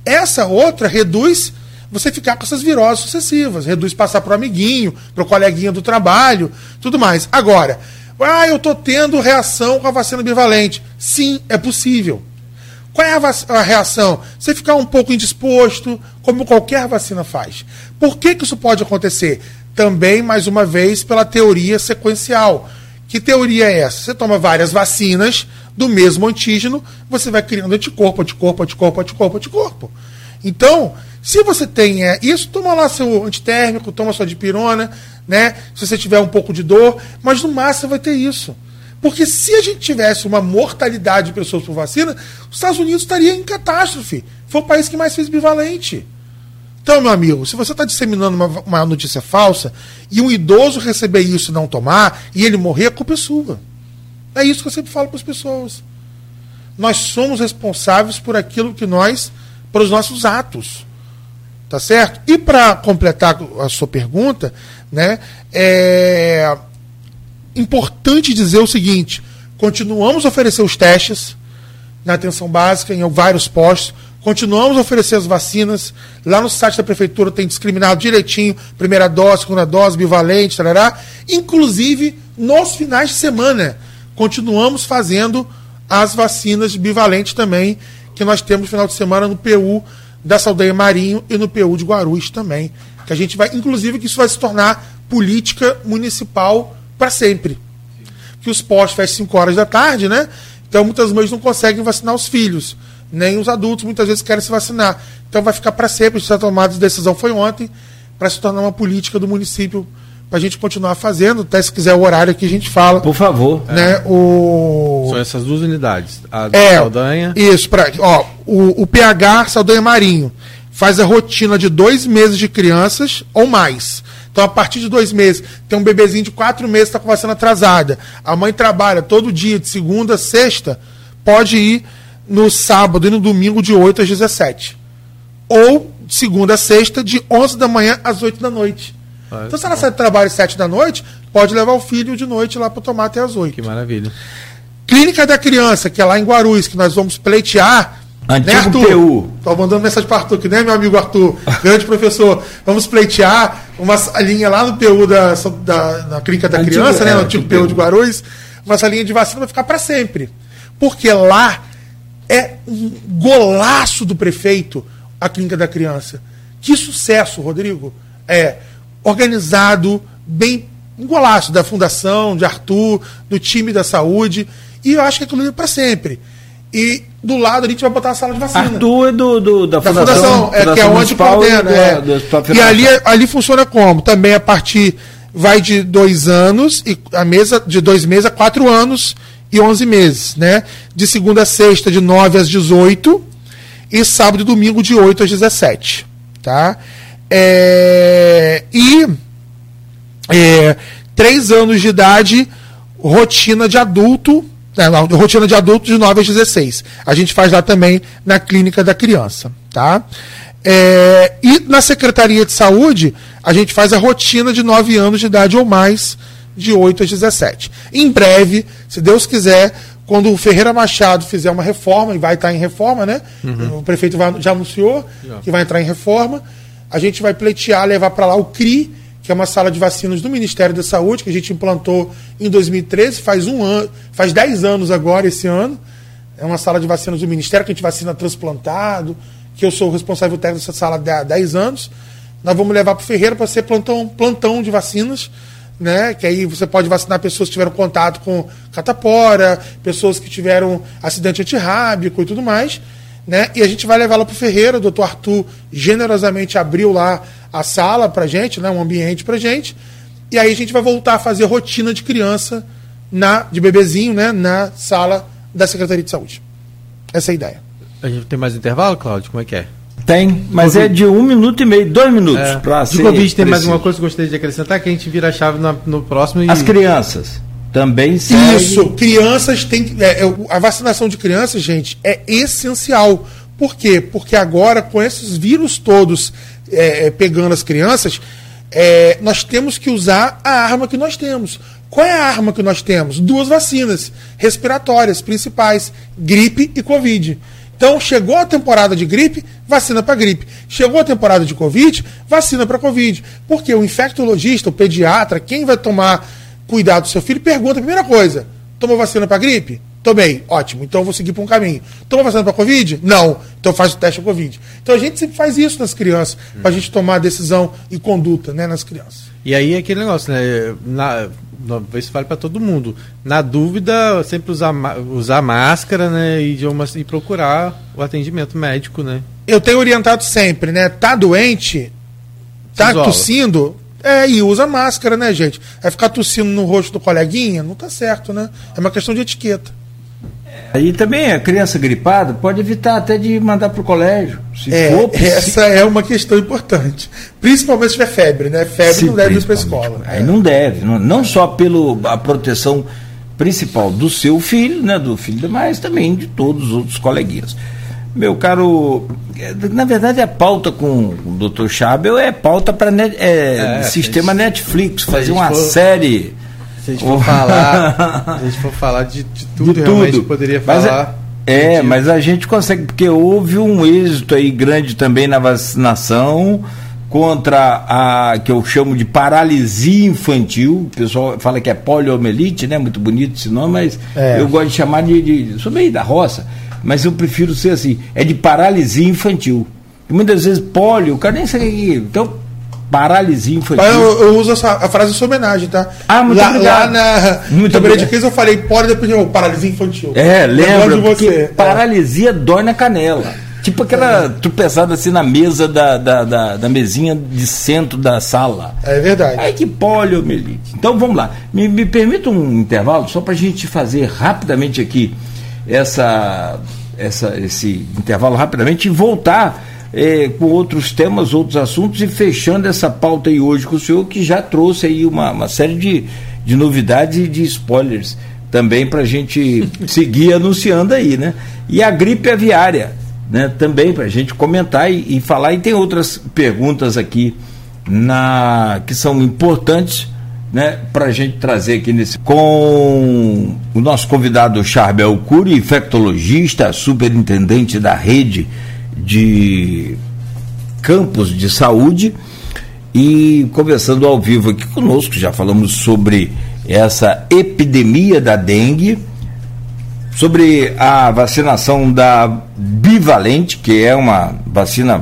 Speaker 4: Essa outra reduz você ficar com essas viroses sucessivas, reduz passar para o amiguinho, para o coleguinha do trabalho, tudo mais. Agora, ah, eu estou tendo reação com a vacina bivalente. Sim, é possível. Qual é a, reação? Você ficar um pouco indisposto, como qualquer vacina faz. Por que, que isso pode acontecer? Também, mais uma vez, pela teoria sequencial. Que teoria é essa? Você toma várias vacinas do mesmo antígeno, você vai criando anticorpo, anticorpo, anticorpo, anticorpo, anticorpo. Então, se você tem é, isso, toma lá seu antitérmico, toma sua dipirona, né? Se você tiver um pouco de dor, mas no máximo vai ter isso. Porque se a gente tivesse uma mortalidade de pessoas por vacina, os Estados Unidos estaria em catástrofe. Foi o país que mais fez bivalente. Então, meu amigo, se você está disseminando uma, uma, notícia falsa e um idoso receber isso e não tomar, e ele morrer, a culpa é sua. É isso que eu sempre falo para as pessoas. Nós somos responsáveis por aquilo que nós, pelos nossos atos. Tá certo? E para completar a sua pergunta, né, é importante dizer o seguinte: continuamos a oferecer os testes na atenção básica em vários postos, continuamos a oferecer as vacinas. Lá no site da prefeitura tem discriminado direitinho: primeira dose, segunda dose, bivalente, tarará. Inclusive, nos finais de semana, continuamos fazendo as vacinas bivalentes também, que nós temos no final de semana no PU da Saldanha Marinho e no PU de Guarulhos também. Que a gente vai, inclusive, que isso vai se tornar política municipal para sempre. Que os postos fecham 5 horas da tarde, né? Então muitas mães não conseguem vacinar os filhos, nem os adultos muitas vezes querem se vacinar. Então vai ficar para sempre. A gente está tomando a decisão foi ontem para se tornar uma política do município para a gente continuar fazendo. Até se quiser o horário aqui a gente fala.
Speaker 2: Por favor.
Speaker 4: Né, é. o...
Speaker 3: São essas duas unidades. A
Speaker 4: é, Saldanha. Isso, pra, ó, o, o PH Saldanha Marinho faz a rotina de dois meses de crianças ou mais. Então, a partir de dois meses, tem um bebezinho de quatro meses que está com vacina atrasada. A mãe trabalha todo dia, de segunda a sexta, pode ir no sábado e no domingo, de 8 às 17. Ou de segunda a sexta, de 11 da manhã às 8 da noite. Ah, então, se ela sai do trabalho às 7 da noite, pode levar o filho de noite lá para tomar até às 8.
Speaker 3: Que maravilha.
Speaker 4: Clínica da Criança, que é lá em Guarulhos, que nós vamos pleitear
Speaker 2: Antigo né? PU.
Speaker 4: Tô mandando mensagem para Arthur, que nem meu amigo Arthur, grande professor. Vamos pleitear uma salinha lá no PU da, da, na Clínica da Antigo, Criança, né? É, no antigo PU de Guarulhos. Uma salinha de vacina vai ficar para sempre. Porque lá é um golaço do prefeito a Clínica da Criança. Que sucesso, Rodrigo. É organizado, bem um golaço da fundação, de Arthur, do time da saúde. E eu acho que aquilo é para sempre. E do lado ali a gente vai botar a sala de vacina.
Speaker 2: Arthur é do, do, da,
Speaker 4: da Fundação, fundação é, que é onde coordena. É. Do, do, e ali, ali funciona como? Também a partir vai de dois anos e a mesa de dois meses a quatro anos e onze meses, né? De segunda a sexta de nove às dezoito e sábado e domingo de oito às dezessete, tá? É, e é, três anos de idade, rotina de adulto, né, rotina de adulto de 9 a 16. A gente faz lá também na clínica da criança, tá? É, e na Secretaria de Saúde, a gente faz a rotina de 9 anos de idade ou mais, de 8 a 17. Em breve, se Deus quiser, quando o Ferreira Machado fizer uma reforma, e vai estar em reforma, né? Uhum. O prefeito já anunciou que vai entrar em reforma. A gente vai pleitear, levar para lá o CRI, que é uma sala de vacinas do Ministério da Saúde, que a gente implantou em 2013, faz um ano, faz 10 anos agora, esse ano. É uma sala de vacinas do Ministério, que a gente vacina transplantado, que eu sou o responsável técnico dessa sala há 10 anos. Nós vamos levar para o Ferreira para ser plantão, plantão de vacinas né? Que aí você pode vacinar pessoas que tiveram contato com catapora, pessoas que tiveram acidente antirrábico e tudo mais, né? E a gente vai levar lá para o Ferreira, o doutor Arthur generosamente abriu lá a sala para gente, né? Um ambiente para gente, e aí a gente vai voltar a fazer rotina de criança na de bebezinho, né? Na sala da Secretaria de Saúde. Essa é a ideia.
Speaker 3: A gente tem mais intervalo, Cláudio? Como é que é?
Speaker 2: Tem, mas é de um minuto e meio, dois minutos é.
Speaker 3: para ser. De Covid tem mais uma coisa que eu gostaria de acrescentar, que a gente vira a chave no, no próximo.
Speaker 2: E... As crianças também
Speaker 4: segue. Isso, crianças têm. É, é, a vacinação de crianças, gente, é essencial. Por quê? Porque agora, com esses vírus todos é, é pegando as crianças, é, nós temos que usar a arma que nós temos. Qual é a arma que nós temos? Duas vacinas respiratórias principais: gripe e Covid. Então, chegou a temporada de gripe, vacina para gripe. Chegou a temporada de Covid, vacina para Covid. Porque o infectologista, o pediatra, quem vai tomar cuidado do seu filho, pergunta a primeira coisa: tomou vacina para gripe? Tomei, ótimo, então vou seguir por um caminho. Tomou vacina para Covid? Não, então faz o teste para Covid. Então a gente sempre faz isso nas crianças, hum. para a gente tomar decisão e conduta né, nas crianças.
Speaker 3: E aí aquele negócio, né? Na, isso vale para todo mundo. Na dúvida, sempre usar, usar máscara, né? E, uma, e procurar o atendimento médico, né?
Speaker 4: Eu tenho orientado sempre, né? Tá doente, tá tossindo, é, e usa máscara, né, gente? Vai ficar tossindo no rosto do coleguinha? Não tá certo, né? É uma questão de etiqueta.
Speaker 2: E também a criança gripada pode evitar até de mandar para o colégio.
Speaker 4: é, for, essa é uma questão importante. Principalmente se tiver febre, né? Febre se não deve ir para a escola.
Speaker 2: Aí é. não deve, não, não só pela proteção principal do seu filho, né, do filho, mas também de todos os outros coleguinhas. Meu caro, é, na verdade a pauta com o Dr. Chabel é pauta para é, é, sistema Netflix, fazer uma for... série
Speaker 3: se a gente for falar, a gente for falar de, de tudo, de realmente tudo. poderia falar.
Speaker 2: É, é mas a gente consegue, porque houve um êxito aí grande também na vacinação contra a que eu chamo de paralisia infantil. O pessoal fala que é poliomielite, né? Muito bonito esse nome, mas é. eu gosto de chamar de, de. Sou meio da roça, mas eu prefiro ser assim, é de paralisia infantil. E muitas vezes polio, o cara nem sabe o que. Então, paralisia infantil.
Speaker 4: Eu, eu uso essa, a frase em sua homenagem, tá?
Speaker 2: Ah, muito lá,
Speaker 4: obrigado. Lá na muito de crise eu falei, pode depois de paralisia infantil.
Speaker 2: É, lembra, de você. É. paralisia dói na canela. Tipo aquela é. tropeçada assim na mesa da, da, da, da, mesinha de centro da sala.
Speaker 4: É verdade.
Speaker 2: Aí que poliomielite. Então vamos lá. Me, me permita um intervalo só para a gente fazer rapidamente aqui essa, essa, esse intervalo rapidamente e voltar é, com outros temas, outros assuntos e fechando essa pauta aí hoje com o senhor, que já trouxe aí uma, uma série de, de novidades e de spoilers também para a gente seguir anunciando aí, né? E a gripe aviária, né? Também para a gente comentar e, e, falar. E tem outras perguntas aqui na que são importantes, né? Para a gente trazer aqui nesse com o nosso convidado Charbel Cury, infectologista, superintendente da rede de campos de saúde e conversando ao vivo aqui conosco, já falamos sobre essa epidemia da dengue, sobre a vacinação da bivalente, que é uma vacina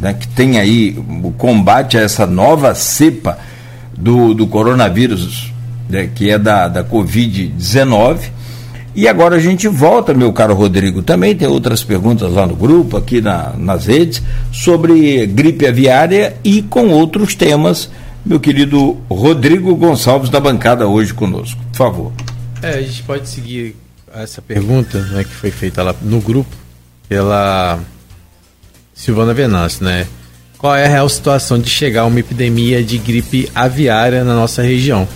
Speaker 2: né, que tem aí o combate a essa nova cepa do, do coronavírus, né, que é da, da Covid-19 e agora a gente volta, meu caro Rodrigo. Também tem outras perguntas lá no grupo, aqui na, nas redes, sobre gripe aviária e com outros temas. Meu querido Rodrigo Gonçalves da bancada hoje conosco. Por favor.
Speaker 3: É, a gente pode seguir essa pergunta né, que foi feita lá no grupo pela Silvana Venâncio, né? qual é a real situação de chegar uma epidemia de gripe aviária na nossa região.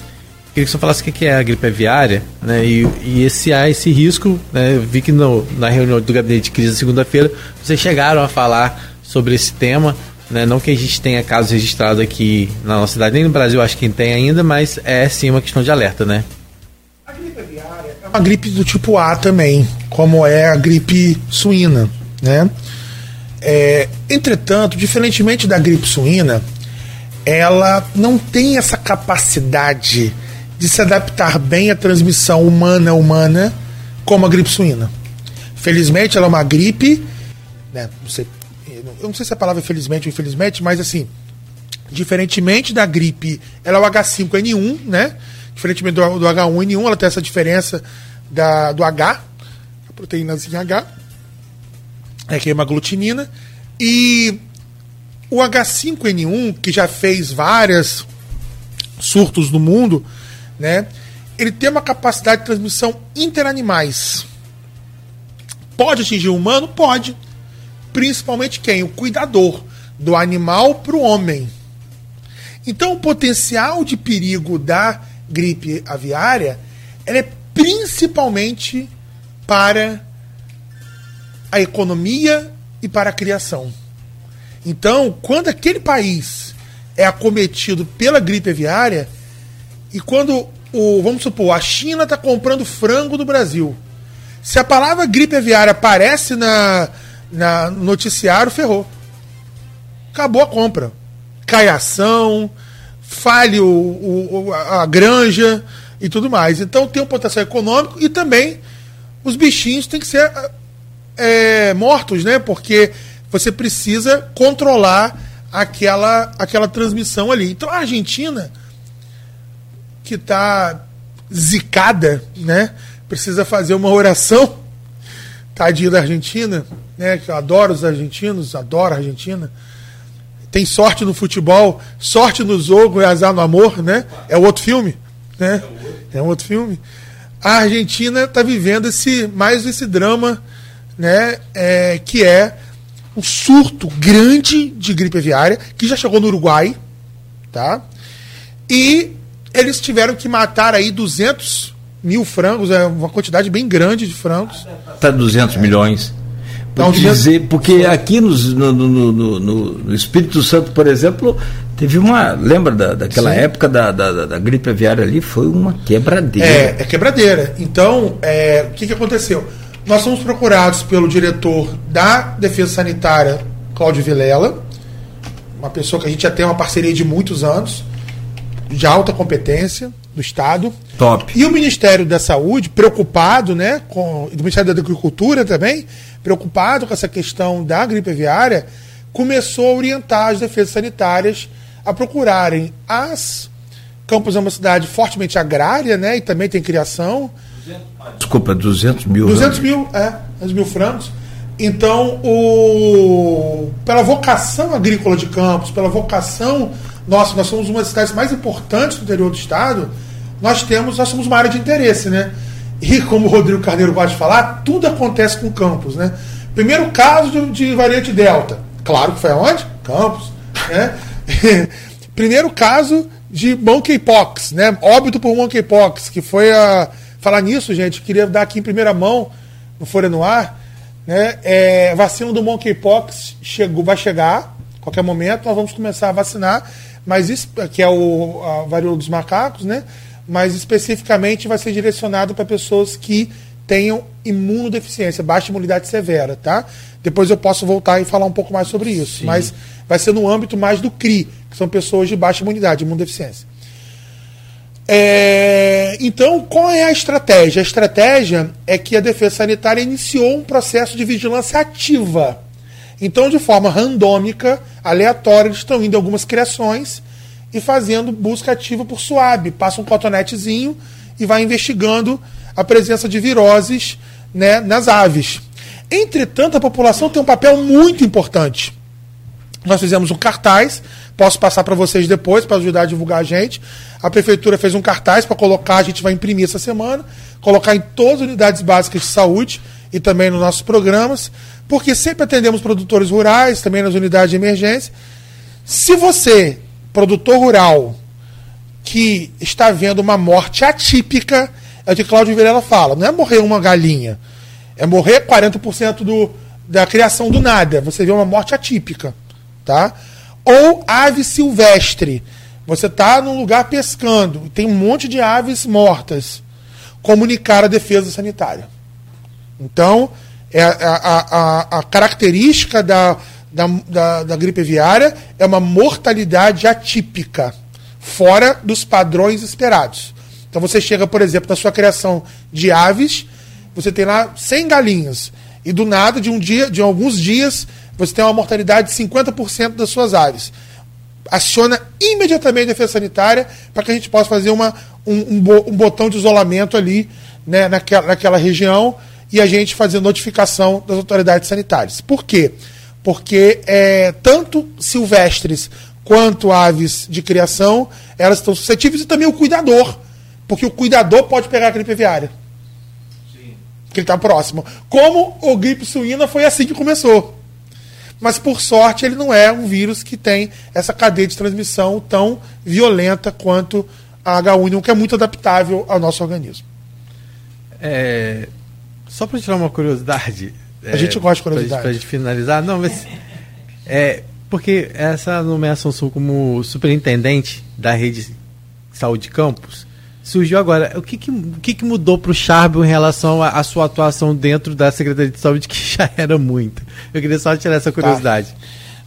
Speaker 3: Queria que você falasse o que é a gripe aviária, né? E, e esse há esse risco, né? Eu vi que no, na reunião do gabinete de crise segunda-feira vocês chegaram a falar sobre esse tema, né? Não que a gente tenha casos registrados aqui na nossa cidade, nem no Brasil acho que tem ainda, mas é sim uma questão de alerta, né?
Speaker 4: A gripe aviária é uma gripe do tipo A também, como é a gripe suína, né? É, entretanto, diferentemente da gripe suína, ela não tem essa capacidade de se adaptar bem à transmissão humana humana como a gripe suína. Felizmente, ela é uma gripe, né, eu não sei se a palavra é felizmente ou infelizmente, mas assim, diferentemente da gripe, ela é o H5N1, né? Diferentemente do, do H1N1, ela tem essa diferença da, do H, a proteínazinha H, é, que é uma glutinina, e o H5N1, que já fez várias surtos no mundo, né? Ele tem uma capacidade de transmissão interanimais. Pode atingir o humano? Pode. Principalmente quem? O cuidador do animal para o homem. Então, o potencial de perigo da gripe aviária é principalmente para a economia e para a criação. Então, quando aquele país é acometido pela gripe aviária, e quando o, vamos supor, a China está comprando frango do Brasil. Se a palavra gripe aviária aparece na, na no noticiário, ferrou. Acabou a compra. Cai a ação, falhe o, o, a granja e tudo mais. Então tem um potencial econômico e também os bichinhos têm que ser é, mortos, né? Porque você precisa controlar aquela, aquela transmissão ali. Então a Argentina que está zicada, né? Precisa fazer uma oração. Tadinho da Argentina, né? Que eu adoro os argentinos, adoro a Argentina. Tem sorte no futebol, sorte no jogo e azar no amor, né? É outro filme, né? É um outro filme. A Argentina está vivendo esse mais esse drama, né? É, que é um surto grande de gripe aviária que já chegou no Uruguai, tá? E eles tiveram que matar aí 200 mil frangos, é uma quantidade bem grande de frangos.
Speaker 2: Está 200 milhões. Então, dizer, porque aqui nos, no, no, no, no, Espírito Santo, por exemplo, teve uma. Lembra da, daquela Sim. época da, da, da, gripe aviária ali? Foi uma quebradeira.
Speaker 4: É, é quebradeira. Então, é, o que, que aconteceu? Nós fomos procurados pelo diretor da Defesa Sanitária, Cláudio Vilela, uma pessoa que a gente já tem uma parceria de muitos anos de alta competência do Estado.
Speaker 2: Top.
Speaker 4: E o Ministério da Saúde, preocupado, né, com o Ministério da Agricultura também, preocupado com essa questão da gripe aviária, começou a orientar as defesas sanitárias a procurarem as Campos é uma cidade fortemente agrária, né, e também tem criação.
Speaker 2: Desculpa, 200 mil.
Speaker 4: 200 mil, é, 200 mil francos. Então, o, pela vocação agrícola de Campos, pela vocação nossa, nós somos uma das cidades mais importantes do interior do estado, nós temos, nós somos uma área de interesse, né? E como o Rodrigo Carneiro pode falar, tudo acontece com Campos, né? Primeiro caso de, de variante Delta, claro que foi aonde? Campos, né? Primeiro caso de monkeypox, né? Óbito por monkeypox, que foi a falar nisso, gente, queria dar aqui em primeira mão no Folha no Ar, né? É, vacina do monkeypox chegou, vai chegar qualquer momento, nós vamos começar a vacinar mas que é o, a varíola dos macacos, né? Mas especificamente vai ser direcionado para pessoas que tenham imunodeficiência, baixa imunidade severa, tá? Depois eu posso voltar e falar um pouco mais sobre isso, Sim. mas vai ser no âmbito mais do CRI, que são pessoas de baixa imunidade, imunodeficiência. É, então, qual é a estratégia? A estratégia é que a Defesa Sanitária iniciou um processo de vigilância ativa então, de forma randômica, aleatória, eles estão indo algumas criações e fazendo busca ativa por suave. Passa um cotonetezinho e vai investigando a presença de viroses né, nas aves. Entretanto, a população tem um papel muito importante. Nós fizemos um cartaz, posso passar para vocês depois para ajudar a divulgar a gente. A prefeitura fez um cartaz para colocar, a gente vai imprimir essa semana, colocar em todas as unidades básicas de saúde e também nos nossos programas, porque sempre atendemos produtores rurais, também nas unidades de emergência, Se você, produtor rural, que está vendo uma morte atípica, é o que Cláudio Vilela fala, não é morrer uma galinha, é morrer 40% do, da criação do nada. Você vê uma morte atípica, tá? Ou ave silvestre. Você está num lugar pescando, tem um monte de aves mortas. Comunicar a defesa sanitária. Então, é a, a, a, a característica da, da, da, da gripe aviária é uma mortalidade atípica, fora dos padrões esperados. Então você chega, por exemplo, na sua criação de aves, você tem lá 100 galinhas e do nada, de um dia, de alguns dias, você tem uma mortalidade de 50% das suas aves. Aciona imediatamente a defesa sanitária para que a gente possa fazer uma, um, um, botão de isolamento ali né, naquela, naquela região e a gente fazer notificação das autoridades sanitárias. Por quê? Porque é, tanto silvestres quanto aves de criação, elas estão suscetíveis e também o cuidador, porque o cuidador pode pegar a gripe aviária que ele está próximo. Como o gripe suína foi assim que começou. Mas por sorte ele não é um vírus que tem essa cadeia de transmissão tão violenta quanto a H1N1, que é muito adaptável ao nosso organismo.
Speaker 3: É, só para tirar uma curiosidade.
Speaker 4: A é, gente gosta de curiosidade.
Speaker 3: Para a gente finalizar, não, mas é porque essa nomeação sua como superintendente da rede Saúde Campos surgiu agora. O que, que, o que, que mudou para o Charbel em relação à sua atuação dentro da Secretaria de Saúde, que já era muito? Eu queria só tirar essa curiosidade. Tá.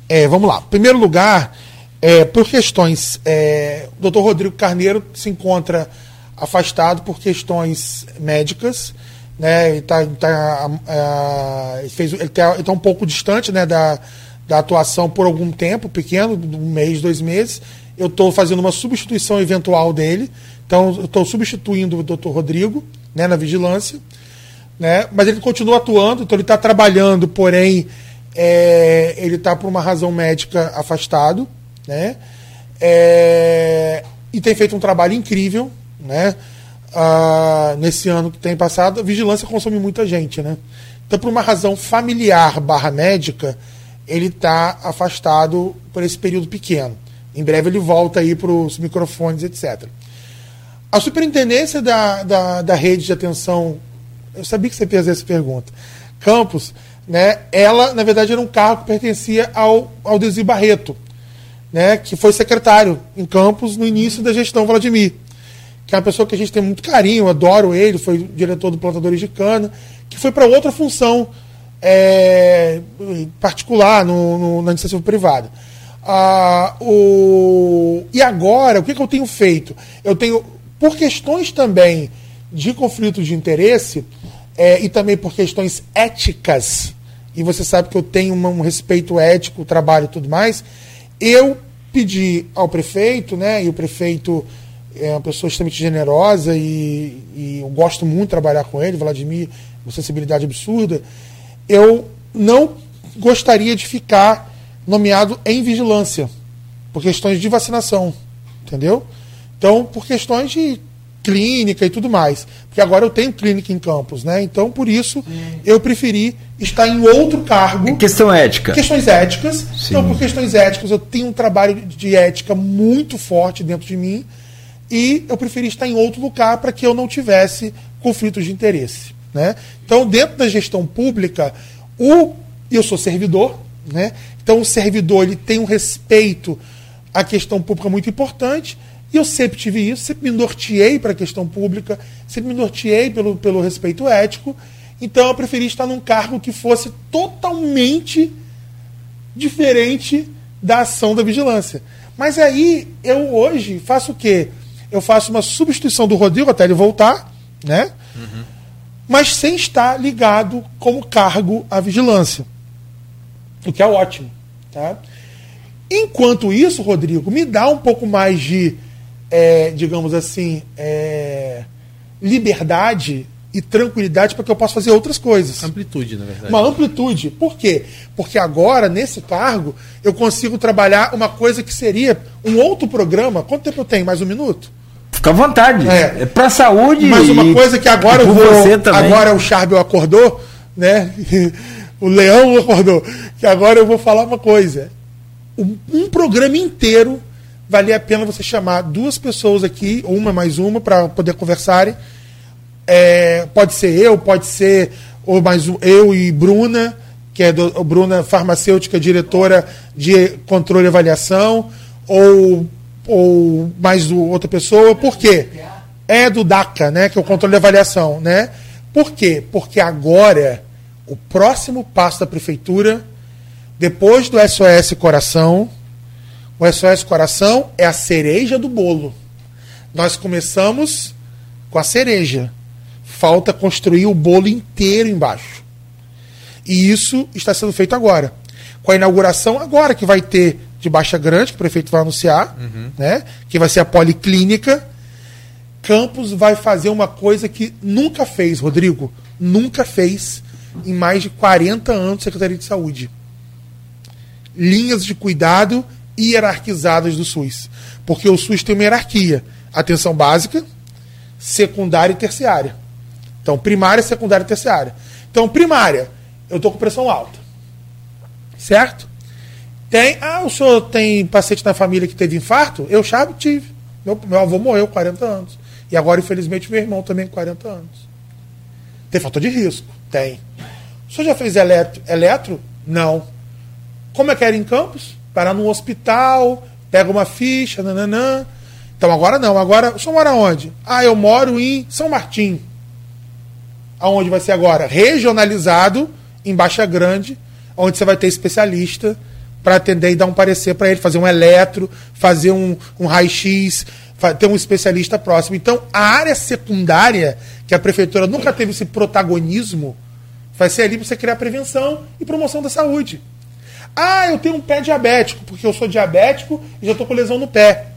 Speaker 4: É, vamos lá. Em primeiro lugar, é, por questões. É, o doutor Rodrigo Carneiro se encontra afastado por questões médicas. Né, ele está tá, é, fez, ele tá, ele tá um pouco distante né, da, da atuação por algum tempo, pequeno, um mês, dois meses. Eu estou fazendo uma substituição eventual dele. Então, eu estou substituindo o doutor Rodrigo né, na vigilância, né, mas ele continua atuando, então ele está trabalhando, porém, é, ele está por uma razão médica afastado, né, é, e tem feito um trabalho incrível, né, ah, nesse ano que tem passado. A vigilância consome muita gente, né, então, por uma razão familiar barra médica, ele está afastado por esse período pequeno. Em breve ele volta aí para os microfones, etc. A superintendência da, da, da rede de atenção, eu sabia que você ia fazer essa pergunta, Campos, né, ela, na verdade, era um cargo que pertencia ao, ao Desi Barreto, né, que foi secretário em Campos no início da gestão Vladimir, que é uma pessoa que a gente tem muito carinho, adoro ele, foi diretor do Plantadores de Cana, que foi para outra função é, particular no, no, na iniciativa privada. Ah, o... E agora, o que, que eu tenho feito? Eu tenho por questões também de conflito de interesse é, e também por questões éticas, e você sabe que eu tenho um respeito ético, trabalho e tudo mais, eu pedi ao prefeito, né, e o prefeito é uma pessoa extremamente generosa e, e eu gosto muito de trabalhar com ele, Vladimir, uma sensibilidade absurda, eu não gostaria de ficar nomeado em vigilância, por questões de vacinação, entendeu? Então, por questões de clínica e tudo mais. Porque agora eu tenho clínica em campus, né? Então, por isso, eu preferi estar em outro cargo. É
Speaker 2: questão ética.
Speaker 4: Questões éticas. Sim. Então, por questões éticas, eu tenho um trabalho de ética muito forte dentro de mim. E eu preferi estar em outro lugar para que eu não tivesse conflitos de interesse. Né? Então, dentro da gestão pública, o, eu sou servidor, né? então o servidor ele tem um respeito à questão pública muito importante e eu sempre tive isso, sempre me norteei para a questão pública, sempre me norteei pelo, pelo respeito ético. Então eu preferi estar num cargo que fosse totalmente diferente da ação da vigilância. Mas aí eu hoje faço o quê? Eu faço uma substituição do Rodrigo até ele voltar, né? Uhum. Mas sem estar ligado como cargo à vigilância. O que é ótimo. Tá? Enquanto isso, Rodrigo, me dá um pouco mais de é, digamos assim, é, liberdade e tranquilidade para que eu possa fazer outras coisas.
Speaker 3: Amplitude, na verdade.
Speaker 4: Uma amplitude. Por quê? Porque agora, nesse cargo, eu consigo trabalhar uma coisa que seria um outro programa. Quanto tempo eu tenho? Mais um minuto?
Speaker 2: Fica à vontade. É, é para saúde.
Speaker 4: Mas uma coisa que agora eu vou. Agora o Charbel acordou, né? o Leão acordou. Que agora eu vou falar uma coisa. um, um programa inteiro valia a pena você chamar duas pessoas aqui, uma mais uma, para poder conversarem. É, pode ser eu, pode ser ou mais um, eu e Bruna, que é do, Bruna farmacêutica, diretora de controle e avaliação, ou, ou mais outra pessoa. Por quê? É do DACA, né, que é o controle e avaliação, né? Por quê? Porque agora o próximo passo da prefeitura, depois do SOS Coração, o SOS Coração é a cereja do bolo. Nós começamos com a cereja. Falta construir o bolo inteiro embaixo. E isso está sendo feito agora. Com a inauguração agora que vai ter de Baixa Grande, que o prefeito vai anunciar, uhum. né? que vai ser a policlínica. Campos vai fazer uma coisa que nunca fez, Rodrigo. Nunca fez em mais de 40 anos de Secretaria de Saúde. Linhas de cuidado hierarquizadas do SUS. Porque o SUS tem uma hierarquia: atenção básica, secundária e terciária. Então, primária, secundária e terciária. Então, primária, eu estou com pressão alta. Certo? Tem. Ah, o senhor tem paciente na família que teve infarto? Eu já tive. Meu, meu avô morreu com 40 anos. E agora, infelizmente, meu irmão também com 40 anos. Tem fator de risco? Tem. O senhor já fez eletro? eletro? Não. Como é que era em Campos? parar num hospital, pega uma ficha, nananã. Então agora não, agora. O senhor mora onde? Ah, eu moro em São Martim. Aonde vai ser agora? Regionalizado em Baixa Grande, onde você vai ter especialista para atender e dar um parecer para ele, fazer um eletro, fazer um, um raio-x, ter um especialista próximo. Então, a área secundária, que a prefeitura nunca teve esse protagonismo, vai ser ali para você criar prevenção e promoção da saúde. Ah, eu tenho um pé diabético, porque eu sou diabético e já estou com lesão no pé.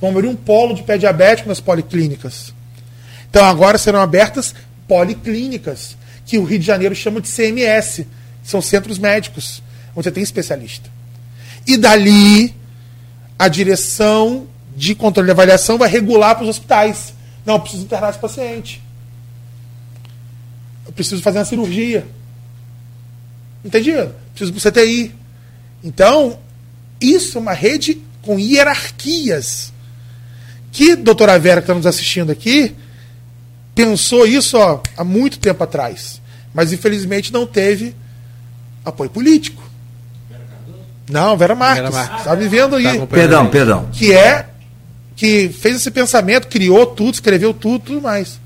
Speaker 4: Vamos abrir um polo de pé diabético nas policlínicas. Então agora serão abertas policlínicas, que o Rio de Janeiro chama de CMS, são centros médicos, onde você tem especialista. E dali, a direção de controle e avaliação vai regular para os hospitais. Não, eu preciso internar esse paciente. Eu preciso fazer uma cirurgia. Entendi? Preciso para o CTI. Então, isso é uma rede com hierarquias. Que doutora Vera, que está nos assistindo aqui, pensou isso ó, há muito tempo atrás. Mas infelizmente não teve apoio político. Não, Vera Marques. Está vivendo aí. Tá
Speaker 2: perdão, perdão.
Speaker 4: Que é que fez esse pensamento, criou tudo, escreveu tudo, tudo mais.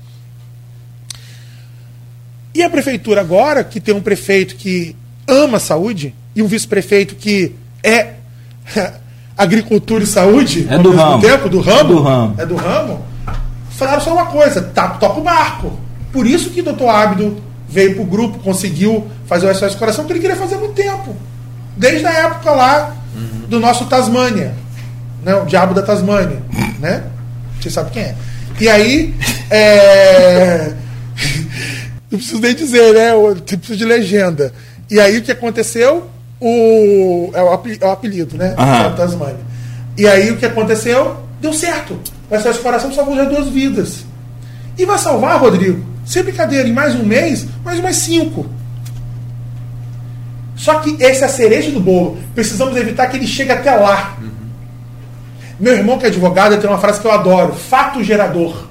Speaker 4: E a prefeitura agora, que tem um prefeito que ama a saúde, e um vice-prefeito que é agricultura e saúde
Speaker 2: é do ramo.
Speaker 4: tempo, do ramo,
Speaker 2: é do ramo,
Speaker 4: é do ramo falaram só uma coisa, tá, toca o barco. Por isso que o doutor Ábido veio pro grupo, conseguiu fazer o SOS Coração, que ele queria fazer há muito tempo. Desde a época lá uhum. do nosso Tasmânia. Né? O diabo da Tasmânia. Né? Você sabe quem é. E aí. É... Não preciso nem dizer, né? Eu preciso de legenda. E aí o que aconteceu? o, é, o, é apelido, né? Uhum. Tasmania. E aí o que aconteceu? Deu certo. O SOS Coração salvou já duas vidas. E vai salvar, Rodrigo, sem brincadeira, em mais um mês, mais umas cinco. Só que essa é a cereja do bolo. Precisamos evitar que ele chegue até lá. Uhum. Meu irmão, que é advogado, tem uma frase que eu adoro: fato gerador.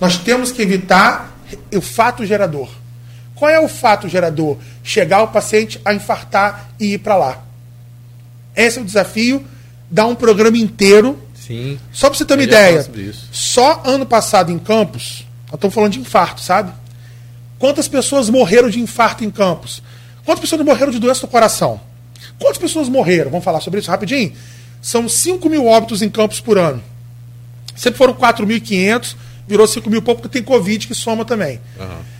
Speaker 4: Nós temos que evitar o fato gerador. Qual é o fato gerador? Chegar o paciente a infartar e ir para lá. Esse é o desafio. Dar um programa inteiro.
Speaker 3: Sim.
Speaker 4: Só para você ter uma ideia. Só ano passado em Campos, nós estamos falando de infarto, sabe? Quantas pessoas morreram de infarto em Campos? Quantas pessoas morreram de doença do coração? Quantas pessoas morreram? Vamos falar sobre isso rapidinho? São 5 mil óbitos em Campos por ano. Sempre foram 4.500, virou 5 mil pouco, porque tem Covid que soma também. Uhum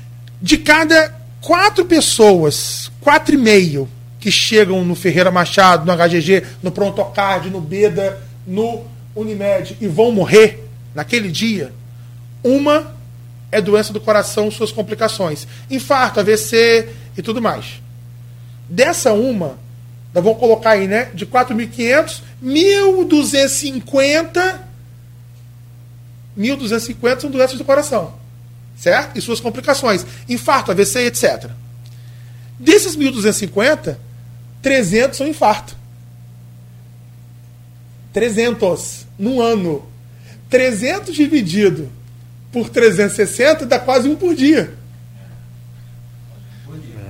Speaker 4: de cada quatro pessoas, quatro e meio, que chegam no Ferreira Machado, no HGG, no Prontocard, no Beda, no Unimed e vão morrer naquele dia, uma é doença do coração, suas complicações. Infarto, AVC e tudo mais. Dessa uma, nós vamos colocar aí, né? De 4.500, 1.250. 1.250 são doenças do coração certo? E suas complicações, infarto, AVC, etc. Desses 1.250, 300 são infarto. 300 num ano. 300 dividido por 360 dá quase um por dia.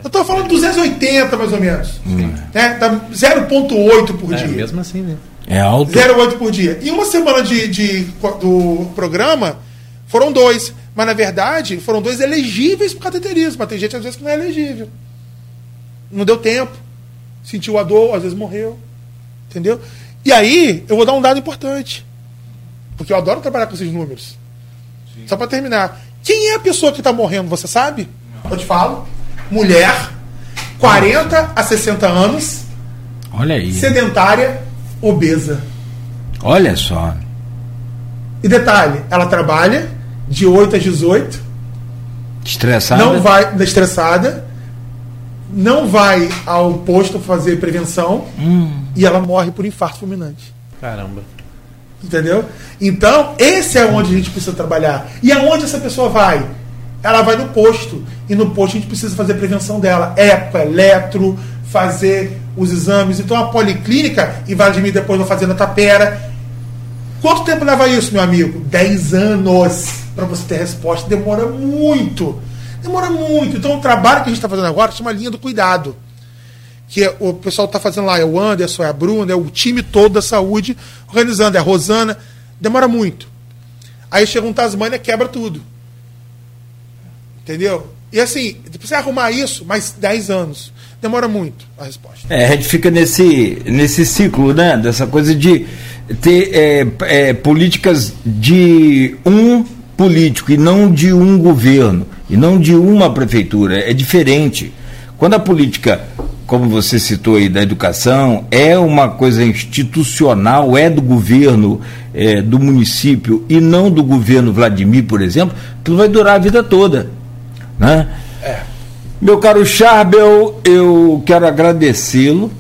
Speaker 4: Eu estou falando 280 mais ou menos. Hum. Né? Dá 0,8 por
Speaker 3: é,
Speaker 4: dia.
Speaker 3: Mesmo assim, né?
Speaker 2: É alto.
Speaker 4: 0,8 por dia. E uma semana de, de, do programa foram dois. Mas, na verdade, foram dois elegíveis por cateterismo. Mas tem gente, às vezes, que não é elegível. Não deu tempo. Sentiu a dor, às vezes morreu. Entendeu? E aí, eu vou dar um dado importante. Porque eu adoro trabalhar com esses números. Sim. Só para terminar. Quem é a pessoa que está morrendo, você sabe? Não. Eu te falo. Mulher, 40 a 60 anos.
Speaker 2: Olha aí.
Speaker 4: Sedentária, obesa.
Speaker 2: Olha só.
Speaker 4: E detalhe, ela trabalha de 8 às 18.
Speaker 2: Estressada?
Speaker 4: Não vai, estressada. Não vai ao posto fazer prevenção.
Speaker 2: Hum.
Speaker 4: E ela morre por infarto fulminante.
Speaker 3: Caramba.
Speaker 4: Entendeu? Então, esse é onde a gente precisa trabalhar. E aonde essa pessoa vai? Ela vai no posto. E no posto a gente precisa fazer prevenção dela. Eco, eletro, fazer os exames. Então a policlínica, depois vai fazer na Tapera. Quanto tempo leva isso, meu amigo? 10 anos para você ter resposta. Demora muito. Demora muito. Então o trabalho que a gente está fazendo agora chama linha do cuidado. Que é, o pessoal está fazendo lá, é o Anderson, é a Bruna, é o time todo da saúde organizando, é a Rosana. Demora muito. Aí chega um Tasmânia quebra tudo. Entendeu? E assim, precisa arrumar isso mais 10 anos. Demora muito a resposta.
Speaker 2: É, a gente fica nesse, nesse ciclo, né? Dessa coisa de ter é, é, políticas de um político e não de um governo, e não de uma prefeitura. É diferente. Quando a política, como você citou aí, da educação, é uma coisa institucional, é do governo, é, do município e não do governo Vladimir, por exemplo, aquilo vai durar a vida toda. Né?
Speaker 4: É.
Speaker 2: Meu caro Charbel, eu quero agradecê-lo,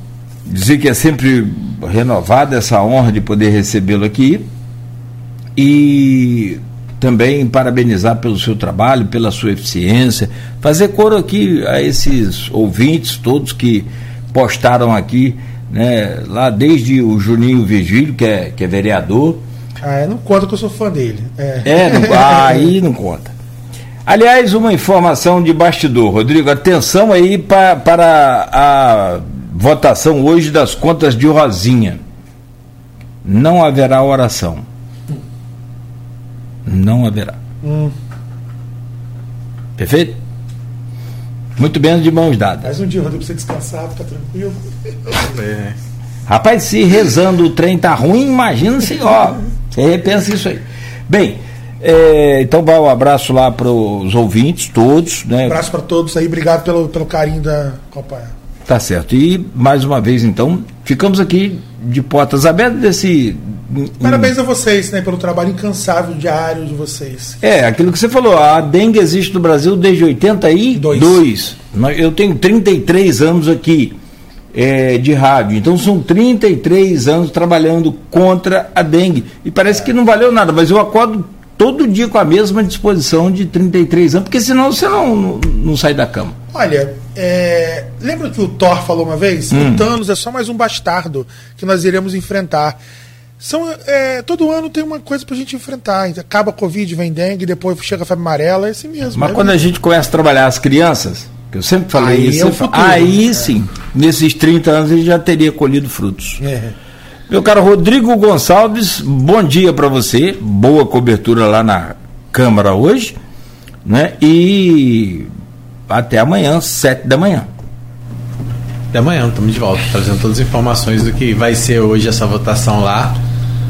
Speaker 2: dizer que é sempre renovada essa honra de poder recebê-lo aqui e também parabenizar pelo seu trabalho, pela sua eficiência, fazer coro aqui a esses ouvintes todos que postaram aqui, né, lá desde o Juninho Virgílio, que é, que é vereador.
Speaker 4: Ah, não conta que eu sou fã dele. É,
Speaker 2: é não, aí não conta. Aliás, uma informação de bastidor, Rodrigo, atenção aí pra, para a votação hoje das contas de Rosinha. Não haverá oração. Não haverá.
Speaker 4: Hum.
Speaker 2: Perfeito? Muito bem, de mãos dadas.
Speaker 4: Mais um dia, Rodrigo, pra você descansar, ficar tranquilo.
Speaker 3: É.
Speaker 2: Rapaz, se rezando o trem tá ruim, imagina se, ó, você repensa isso aí. Bem, é, então vai um abraço lá para os ouvintes, todos. Né?
Speaker 4: Um abraço para todos aí, obrigado pelo, pelo carinho da Copa.
Speaker 2: Tá certo. E mais uma vez, então, ficamos aqui de portas abertas desse.
Speaker 4: Parabéns a vocês, né, pelo trabalho incansável diário de vocês.
Speaker 2: É, aquilo que você falou, a dengue existe no Brasil desde 82. Dois. Eu tenho 33 anos aqui é, de rádio, então são 33 anos trabalhando contra a dengue. E parece que não valeu nada, mas eu acordo todo dia com a mesma disposição de 33 anos, porque senão você não, não, não sai da cama.
Speaker 4: Olha, é, lembra que o Thor falou uma vez? Hum. O Thanos é só mais um bastardo que nós iremos enfrentar. São, é, todo ano tem uma coisa pra gente enfrentar. Acaba a Covid, vem dengue, depois chega a febre amarela, é assim mesmo.
Speaker 2: Mas
Speaker 4: é
Speaker 2: quando
Speaker 4: mesmo.
Speaker 2: a gente começa a trabalhar as crianças, que eu sempre falei
Speaker 4: Aí
Speaker 2: isso,
Speaker 4: é futuro,
Speaker 2: aí
Speaker 4: né?
Speaker 2: sim, nesses 30 anos ele já teria colhido frutos.
Speaker 4: É.
Speaker 2: Meu caro Rodrigo Gonçalves, bom dia para você. Boa cobertura lá na Câmara hoje, né? E até amanhã, sete da manhã.
Speaker 3: Até amanhã, estamos de volta, trazendo todas as informações do que vai ser hoje essa votação lá,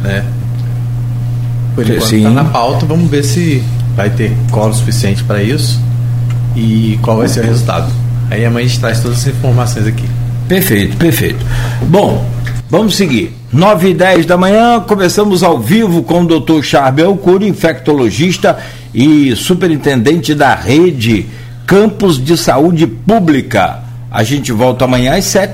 Speaker 3: né? Por enquanto está na pauta, vamos ver se vai ter colo suficiente para isso e qual vai ser o resultado. Aí amanhã a gente traz todas as informações aqui.
Speaker 2: Perfeito, perfeito. Bom, vamos seguir. 9 e 10 da manhã, começamos ao vivo com o Dr. Charbel Cury, infectologista e superintendente da rede Campos de Saúde Pública. A gente volta amanhã às 7.